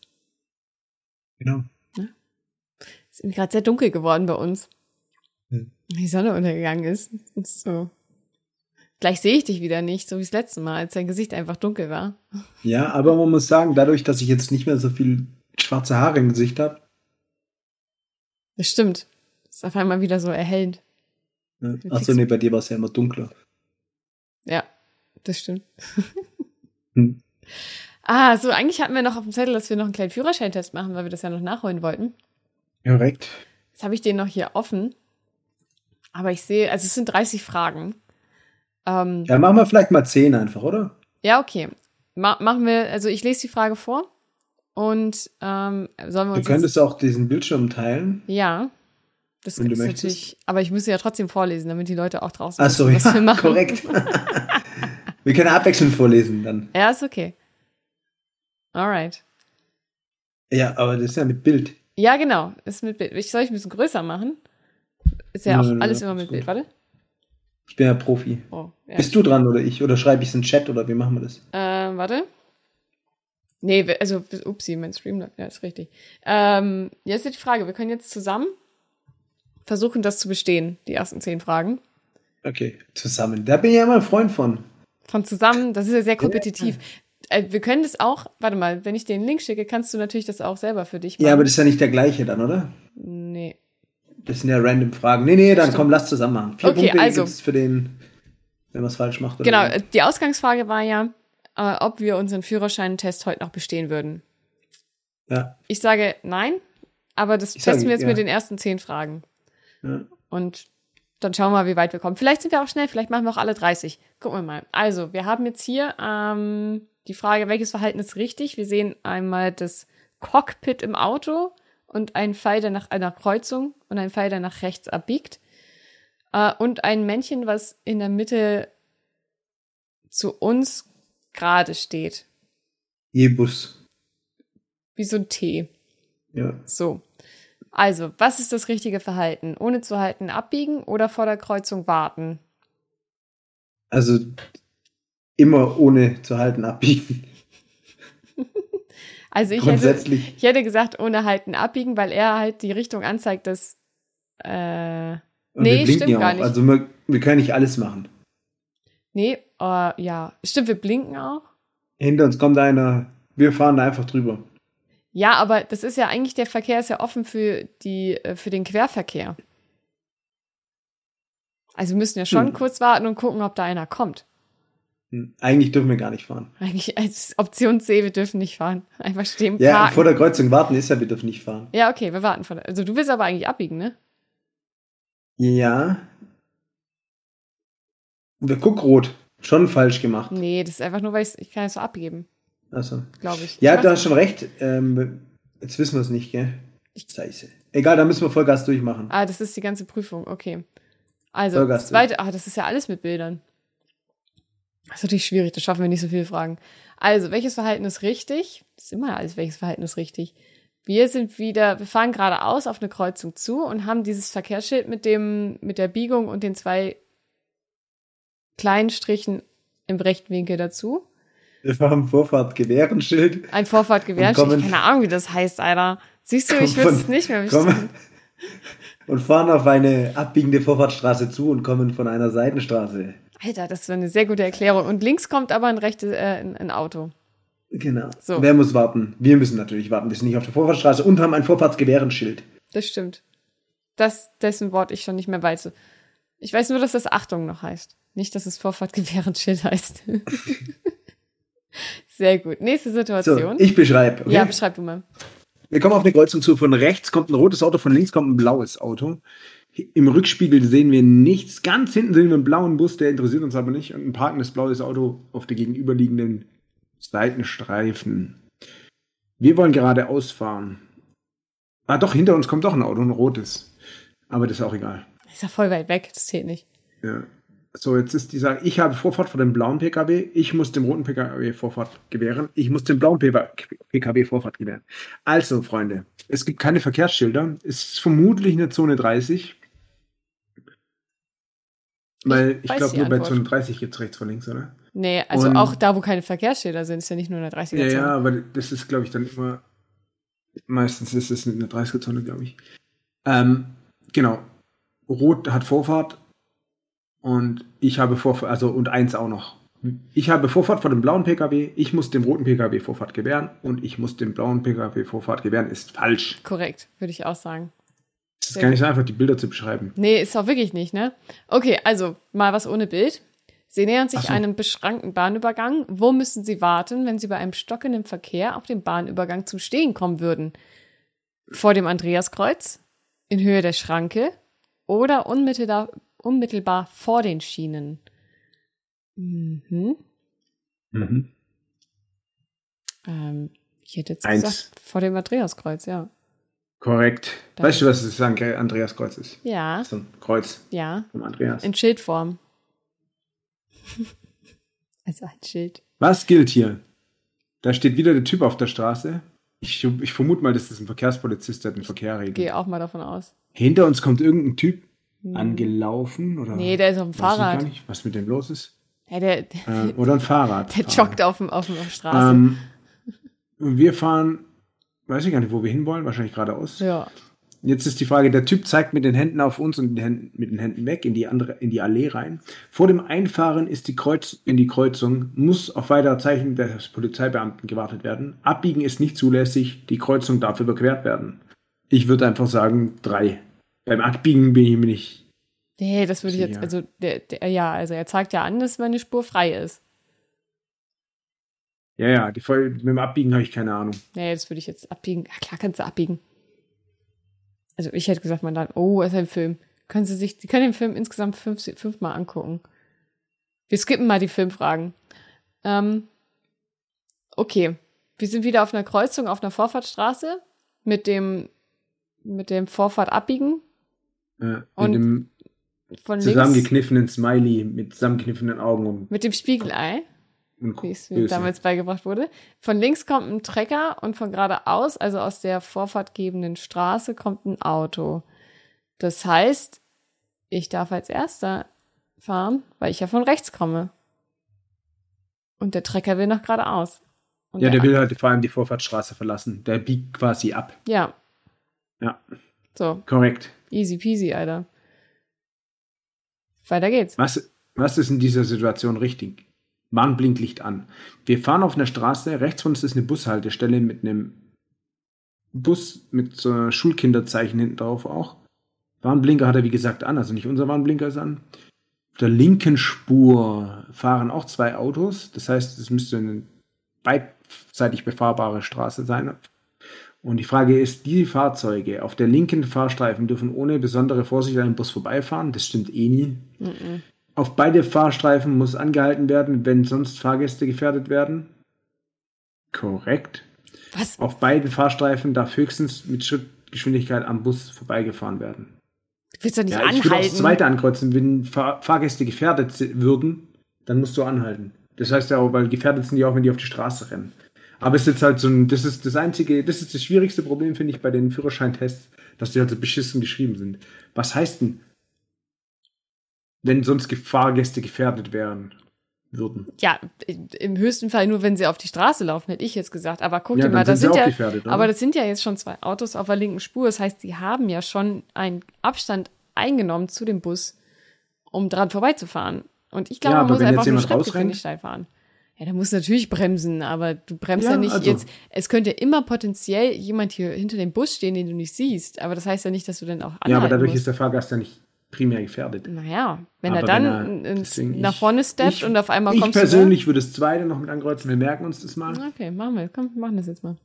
genau. Es ist gerade sehr dunkel geworden bei uns. Hm. Die Sonne untergegangen ist. ist so. Gleich sehe ich dich wieder nicht, so wie das letzte Mal, als dein Gesicht einfach dunkel war. Ja, aber man muss sagen, dadurch, dass ich jetzt nicht mehr so viel schwarze Haare im Gesicht habe, Das stimmt. Ist auf einmal wieder so erhellend. ne? achso, nee, bei dir war es ja immer dunkler. Ja, das stimmt. Hm. Ah, so, eigentlich hatten wir noch auf dem Zettel, dass wir noch einen kleinen Führerscheintest machen, weil wir das ja noch nachholen wollten. Korrekt. Jetzt habe ich den noch hier offen. Aber ich sehe, also es sind 30 Fragen. Ähm, Ja, machen wir vielleicht mal 10 einfach, oder? ja, okay. Ma machen wir, also ich lese die Frage vor und ähm, sollen wir Du uns. könntest auch diesen Bildschirm teilen. Ja. Das Wenn du ist möchtest. natürlich, aber ich müsste ja trotzdem vorlesen, damit die Leute auch draußen Achso, wissen, was wir ja, machen. korrekt. wir können abwechselnd vorlesen dann. Ja, ist okay. Alright. Ja, aber das ist ja mit Bild. Ja, genau. Ist mit Bild. Ich soll ich ein bisschen größer machen? Ist ja auch nö, alles nö, immer mit Bild. Warte. Ich bin ja Profi. Oh, ja. Bist du dran oder ich? Oder schreibe ich es in den Chat oder wie machen wir das? Ähm, warte. Nee, wir- also, upsie, mein Stream. Ja, ist richtig. Ähm, jetzt ist die Frage, wir können jetzt zusammen versuchen, das zu bestehen, die ersten zehn Fragen. Okay, zusammen. Da bin ich ja immer ein Freund von. Von zusammen, das ist ja sehr kompetitiv. Äh, wir können das auch, warte mal, wenn ich den Link schicke, kannst du natürlich das auch selber für dich machen. Ja, aber das ist ja nicht der gleiche dann, oder? Nee. Das sind ja random Fragen. Nee, nee, dann Stimmt. komm, lass zusammen machen. Vier Okay, Punkte also. für den, wenn man es falsch macht. Genau, äh, die Ausgangsfrage war ja, äh, ob wir unseren Führerscheintest heute noch bestehen würden. Ja, Ich sage nein, aber das Ich testen sage wir jetzt ja. mit den ersten zehn Fragen. Ja. Und dann schauen wir mal, wie weit wir kommen. Vielleicht sind wir auch schnell, vielleicht machen wir auch alle 30. Gucken wir mal. Also, wir haben jetzt hier ähm, die Frage, welches Verhalten ist richtig? Wir sehen einmal das Cockpit im Auto und einen Pfeil, der nach einer Kreuzung und einen Pfeil, der nach rechts abbiegt. Äh, und ein Männchen, was in der Mitte zu uns gerade steht. Je Bus. Wie so ein T. Ja. So. Also, was ist das richtige Verhalten? Ohne zu halten, abbiegen oder vor der Kreuzung warten? Also immer ohne zu halten abbiegen. Also ich hätte, ich hätte gesagt, ohne halten, abbiegen, weil er halt die Richtung anzeigt, dass. Äh, Und Nee, wir blinken stimmt ja gar auch. nicht. Also wir, wir können nicht alles machen. nee, äh, ja. Stimmt, wir blinken auch. Hinter uns kommt einer, wir fahren da einfach drüber. Ja, aber das ist ja eigentlich, der Verkehr ist ja offen für die, äh, für den Querverkehr. Also wir müssen ja schon Hm. kurz warten und gucken, ob da einer kommt. Hm, Eigentlich dürfen wir gar nicht fahren. Eigentlich als Option C, wir dürfen nicht fahren. Einfach stehen, Ja, parken. vor der Kreuzung warten ist ja, wir dürfen nicht fahren. ja, okay, wir warten vor der, Also du willst aber eigentlich abbiegen, ne? Ja. Wir guck rot. Schon falsch gemacht. Nee, das ist einfach nur, weil ich kann es so abgeben, Also. glaube ich. Ja, du hast schon recht. Ähm, jetzt wissen wir es nicht, gell? Scheiße. Egal, dann müssen wir Vollgas durchmachen. Ah, das ist die ganze Prüfung, okay. Also, Vollgas zweite, ah, das ist ja alles mit Bildern. Das ist natürlich schwierig, da schaffen wir nicht so viele Fragen. Also, welches Verhalten ist richtig? Das ist immer alles, welches Verhalten ist richtig. Wir sind wieder, wir fahren geradeaus auf eine Kreuzung zu und haben dieses Verkehrsschild mit dem, mit der Biegung und den zwei kleinen Strichen im rechten Winkel dazu. Wir fahren Vorfahrt, Gewehrenschild. Ein Vorfahrtgewährenschild. Und Ich kommen- keine Ahnung, wie das heißt, Alter. Siehst du, ich weiß es nicht mehr. Kommen, und fahren auf eine abbiegende Vorfahrtsstraße zu und kommen von einer Seitenstraße. Alter, das ist eine sehr gute Erklärung. Und links kommt aber ein rechtes, äh, ein, ein Auto. Genau. So. Wer muss warten? Wir müssen natürlich warten. Wir sind nicht auf der Vorfahrtsstraße und haben ein Vorfahrtsgewehrenschild. Das stimmt. Das, dessen Wort ich schon nicht mehr weiß. Ich weiß nur, dass das Achtung noch heißt. Nicht, dass es Vorfahrtgewährenschild heißt. Sehr gut. Nächste So, Situation. ich beschreibe. Okay? Ja, beschreib du mal. Wir kommen auf eine Kreuzung zu. Von rechts kommt ein rotes Auto, von links kommt ein blaues Auto. Im Rückspiegel sehen wir nichts. Ganz hinten sehen wir einen blauen Bus, der interessiert uns aber nicht. Und ein parkendes blaues Auto auf der gegenüberliegenden Seitenstreifen. Wir wollen geradeaus fahren. Ah, doch, hinter uns kommt doch ein Auto, ein rotes. Aber das ist auch egal. Ist ja voll weit weg, das zählt nicht. Ja. So, jetzt ist die Sache, ich habe Vorfahrt vor dem blauen PKW, ich muss dem roten PKW Vorfahrt gewähren, ich muss dem blauen PKW Vorfahrt gewähren. Also, Freunde, es gibt keine Verkehrsschilder, es ist vermutlich eine Zone 30. Weil ich weiß glaube, nur bei Antwort. Zone 30 gibt es rechts vor links, oder? Nee, also Und- auch da, wo keine Verkehrsschilder sind, ist ja nicht nur in der 30er Ja, Zone. ja, aber das ist, glaube ich, dann immer. Meistens ist es eine 30er-Zone, glaube ich. Ähm, genau. Rot hat Vorfahrt und ich habe Vorfahrt, also und eins auch noch. Ich habe Vorfahrt vor dem blauen PKW, ich muss dem roten PKW Vorfahrt gewähren und ich muss dem blauen PKW Vorfahrt gewähren, ist falsch. Korrekt, würde ich auch sagen. Es ist gar nicht so einfach, die Bilder zu beschreiben. Nee, ist auch wirklich nicht, ne? Okay, also mal was ohne Bild. Sie nähern sich so. einem beschrankten Bahnübergang. Wo müssen Sie warten, wenn Sie bei einem stockenden Verkehr auf dem Bahnübergang zum Stehen kommen würden? Vor dem Andreaskreuz, in Höhe der Schranke oder unmittelbar, unmittelbar vor den Schienen? Mhm. Mhm. Ähm, ich hätte jetzt Eins. gesagt, vor dem Andreaskreuz, ja. Korrekt. Danke. Weißt du, was das St. Andreas Kreuz ist? Ja, So ein Kreuz ja. vom Andreas. In Schildform. also ein Schild. Was gilt hier? Da steht wieder der Typ auf der Straße. Ich, ich vermute mal, das ist ein Verkehrspolizist, der den Verkehr regelt. Gehe auch mal davon aus. Hinter uns kommt irgendein Typ. Angelaufen oder Nee, der ist auf dem weiß ich gar Fahrrad. nicht, was mit dem los ist. Ja, der, Äh, oder ein Fahrrad. der joggt auf, dem, auf der Straße. Ähm, und wir fahren, weiß ich gar nicht, wo wir hinwollen, wahrscheinlich geradeaus. ja. Jetzt ist die Frage, der Typ zeigt mit den Händen auf uns und mit den Händen, mit den Händen weg in die andere, in die Allee rein. Vor dem Einfahren ist die Kreuz, in die Kreuzung, muss auf weitere Zeichen des Polizeibeamten gewartet werden. Abbiegen ist nicht zulässig, die Kreuzung darf überquert werden. Ich würde einfach sagen, drei. Beim Abbiegen bin ich mir nicht. Nee, das würde ich jetzt, also, der, der, ja, also er zeigt ja an, dass meine Spur frei ist. Ja, ja, die mit dem Abbiegen habe ich keine Ahnung. Nee, das würde ich jetzt abbiegen. Ja, klar kannst du abbiegen. Also ich hätte gesagt, man dann, oh, ist ein Film. Können Sie sich, die können den Film insgesamt fünf, fünfmal angucken. Wir skippen mal die Filmfragen. Ähm, okay. Wir sind wieder auf einer Kreuzung, auf einer Vorfahrtsstraße mit dem, mit dem Vorfahrt abbiegen. Äh, Und mit dem Von links zusammengekniffenen Smiley mit zusammengekniffenen Augen um. mit dem Spiegelei. wie es mir damals beigebracht wurde. Von links kommt ein Trecker und von geradeaus, also aus der vorfahrtgebenden Straße, kommt ein Auto. Das heißt, ich darf als erster fahren, weil ich ja von rechts komme. Und der Trecker will nach geradeaus. Und ja, der, der will halt vor allem die Vorfahrtsstraße verlassen. Der biegt quasi ab. Ja. Ja. So. Korrekt. Easy peasy, Alter. Weiter geht's. Was, was ist in dieser Situation richtig? Warnblinklicht an. Wir fahren auf einer Straße, rechts von uns ist eine Bushaltestelle mit einem Bus mit so einem Schulkinderzeichen hinten drauf auch. Warnblinker hat er wie gesagt an, also nicht unser Warnblinker ist an. Auf der linken Spur fahren auch zwei Autos, das heißt, es müsste eine beidseitig befahrbare Straße sein. Und die Frage ist, die Fahrzeuge auf der linken Fahrstreifen dürfen ohne besondere Vorsicht an dem Bus vorbeifahren. Das stimmt eh nie. Mm -mm. Auf beide Fahrstreifen muss angehalten werden, wenn sonst Fahrgäste gefährdet werden. Korrekt. Was? Auf beiden Fahrstreifen darf höchstens mit Schrittgeschwindigkeit am Bus vorbeigefahren werden. Du willst doch nicht ja, anhalten. Ich würde auch das zweite ankreuzen. Wenn Fahr Fahrgäste gefährdet würden, dann musst du anhalten. Das heißt ja auch, weil gefährdet sind die auch, wenn die auf die Straße rennen. Aber es ist jetzt halt so ein, das ist das einzige, das ist das schwierigste Problem, finde ich, bei den Führerscheintests, dass die halt so beschissen geschrieben sind. Was heißt denn, wenn sonst Fahrgäste gefährdet wären? Würden. Ja, im höchsten Fall nur, wenn sie auf die Straße laufen, hätte ich jetzt gesagt. Aber guck ja, dir mal, das sind, ja, aber das sind ja jetzt schon zwei Autos auf der linken Spur. Das heißt, sie haben ja schon einen Abstand eingenommen zu dem Bus, um dran vorbeizufahren. Und ich glaube, ja, man muss einfach nur Schrittgeschwindigkeit fahren. Ja, da muss natürlich bremsen, aber du bremst ja, ja nicht also. jetzt. Es könnte immer potenziell jemand hier hinter dem Bus stehen, den du nicht siehst. Aber das heißt ja nicht, dass du dann auch Ja, aber dadurch musst. ist der Fahrgast ja nicht primär gefährdet. Naja, wenn aber er dann wenn er, nach vorne steppt ich, und auf einmal ich kommst Ich persönlich würde das zweite noch mit ankreuzen. Wir merken uns das mal. Okay, machen wir. Komm, wir machen das jetzt mal.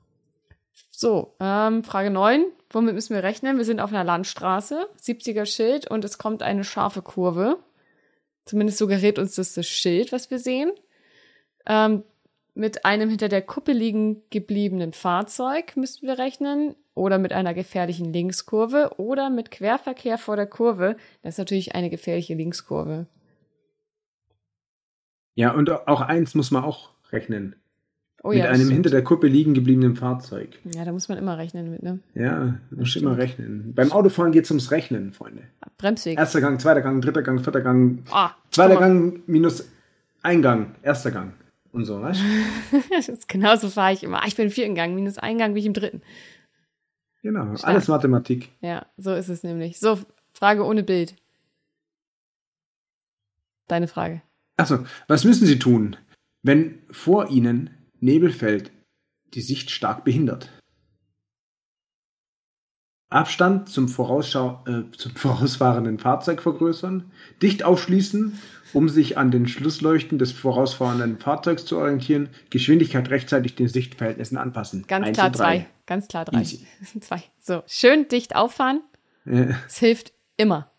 So, ähm, Frage 9. Womit müssen wir rechnen? Wir sind auf einer Landstraße, 70er Schild und es kommt eine scharfe Kurve. Zumindest suggeriert uns das das Schild, was wir sehen ähm, mit einem hinter der Kuppe liegen gebliebenen Fahrzeug müssten wir rechnen oder mit einer gefährlichen Linkskurve oder mit Querverkehr vor der Kurve. Das ist natürlich eine gefährliche Linkskurve. Ja, und auch eins muss man auch rechnen. Oh, mit ja, einem hinter der Kuppe liegen gebliebenen Fahrzeug. Ja, da muss man immer rechnen mit, ne? Ja, muss immer rechnen. Beim Autofahren geht es ums Rechnen, Freunde. Bremsweg. Erster Gang, zweiter Gang, dritter Gang, vierter Gang. Oh, zweiter Gang minus Eingang, erster Gang und so, weißt du? Genauso fahre ich immer. Ah, ich bin im vierten Gang, minus einen Gang bin ich im dritten. Genau, Stark. alles Mathematik. Ja, so ist es nämlich. So, Frage ohne Bild. Deine Frage. Achso, was müssen Sie tun, wenn vor Ihnen Nebel fällt, die Sicht stark behindert? Abstand zum, Vorausschau äh, zum vorausfahrenden Fahrzeug vergrößern, dicht aufschließen, um sich an den Schlussleuchten des vorausfahrenden Fahrzeugs zu orientieren, Geschwindigkeit rechtzeitig den Sichtverhältnissen anpassen. Ganz Eins klar zwei. Ganz klar drei. Easy. zwei. So, schön dicht auffahren. Es ja. hilft immer.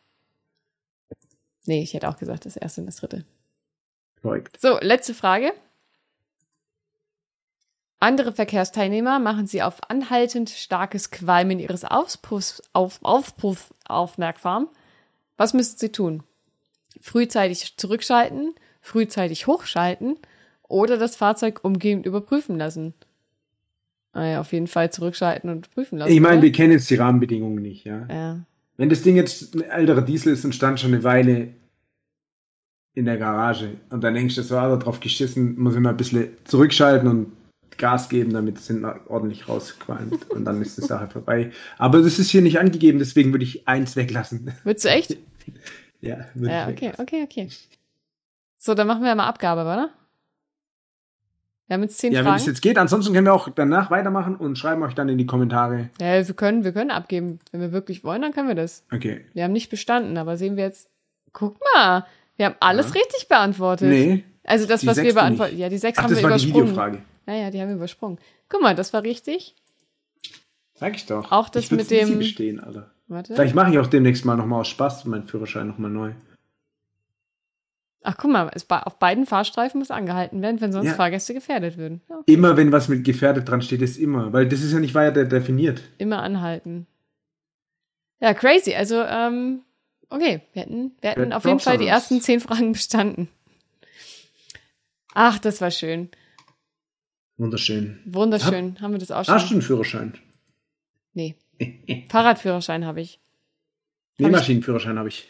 Nee, ich hätte auch gesagt, das erste und das dritte. Korrekt. So, letzte Frage. Andere Verkehrsteilnehmer machen sie auf anhaltend starkes Qualmen ihres Aufpuffs auf, Aufpuff aufmerksam. Was müssen sie tun? Frühzeitig zurückschalten, frühzeitig hochschalten oder das Fahrzeug umgehend überprüfen lassen? Naja, auf jeden Fall zurückschalten und prüfen lassen. Ich meine, wir kennen jetzt die Rahmenbedingungen nicht, ja? ja. Wenn das Ding jetzt ein älterer Diesel ist und stand schon eine Weile in der Garage und dann denkst du, das war da drauf geschissen, muss ich mal ein bisschen zurückschalten und Gas geben, damit es hinten ordentlich rausqualmt und dann ist die Sache vorbei. Aber das ist hier nicht angegeben, deswegen würde ich eins weglassen. Würdest du echt? ja, würde ja, ich okay, weglassen. okay, okay. So, dann machen wir mal Abgabe, oder? Wir haben jetzt zehn ja, Fragen. Ja, wenn es jetzt geht, ansonsten können wir auch danach weitermachen und schreiben euch dann in die Kommentare. Ja, wir können, wir können abgeben. Wenn wir wirklich wollen, dann können wir das. Okay. Wir haben nicht bestanden, aber sehen wir jetzt. Guck mal, wir haben alles ja. richtig beantwortet. Nee. Also das, was wir beantwortet. Ja, die sechs Ach, haben wir übersprungen. Das war die Videofrage. Naja, die haben wir übersprungen. Guck mal, das war richtig. Sag ich doch. Auch das ich mit dem. bestehen, Alter. Warte. Vielleicht mache ich auch demnächst mal nochmal aus Spaß meinen Führerschein nochmal neu. Ach, guck mal, es, auf beiden Fahrstreifen muss angehalten werden, wenn sonst ja. Fahrgäste gefährdet würden. Okay. Immer, wenn was mit gefährdet dran steht, ist immer. Weil das ist ja nicht weiter definiert. Immer anhalten. Ja, crazy. Also, ähm, okay, wir hätten, wir hätten auf jeden Fall die ersten zehn Fragen bestanden. Ach, das war schön. Wunderschön. Wunderschön. Hab, Haben wir das auch schon? Hast du einen Führerschein? Nee. Fahrradführerschein habe ich. Nähmaschinenführerschein habe ich.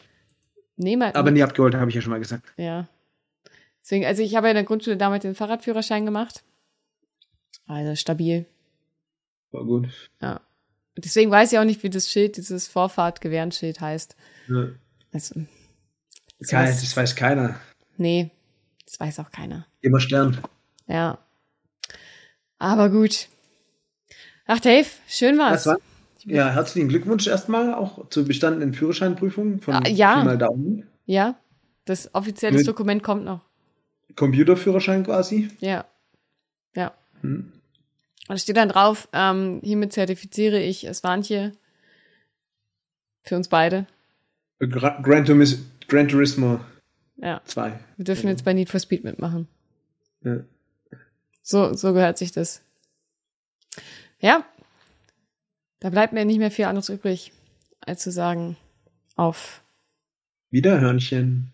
Nähma Aber nie abgeholt, habe ich ja schon mal gesagt. Ja. Deswegen, also ich habe ja in der Grundschule damals den Fahrradführerschein gemacht. Also stabil. War gut. Ja. Und deswegen weiß ich auch nicht, wie das Schild, dieses Vorfahrtgewehrenschild heißt. Ja. Also, das, weiß, das weiß keiner. Nee, das weiß auch keiner. Immer Stern. Ja. Aber gut. Ach, Dave, schön war's. Das war, ja, herzlichen Glückwunsch erstmal auch zur bestandenen Führerscheinprüfung von Ah, ja. Pi Daumen. Ja, das offizielle Mit- Dokument kommt noch. Computerführerschein quasi. Ja. Ja. Hm. Und da steht dann drauf, ähm, hiermit zertifiziere ich Svantje für uns beide. Gra Gran, Turis Gran Turismo Ja. 2. Wir dürfen jetzt bei Need for Speed mitmachen. Ja. So, so gehört sich das. Ja. Da bleibt mir nicht mehr viel anderes übrig, als zu sagen, auf Wiederhörnchen.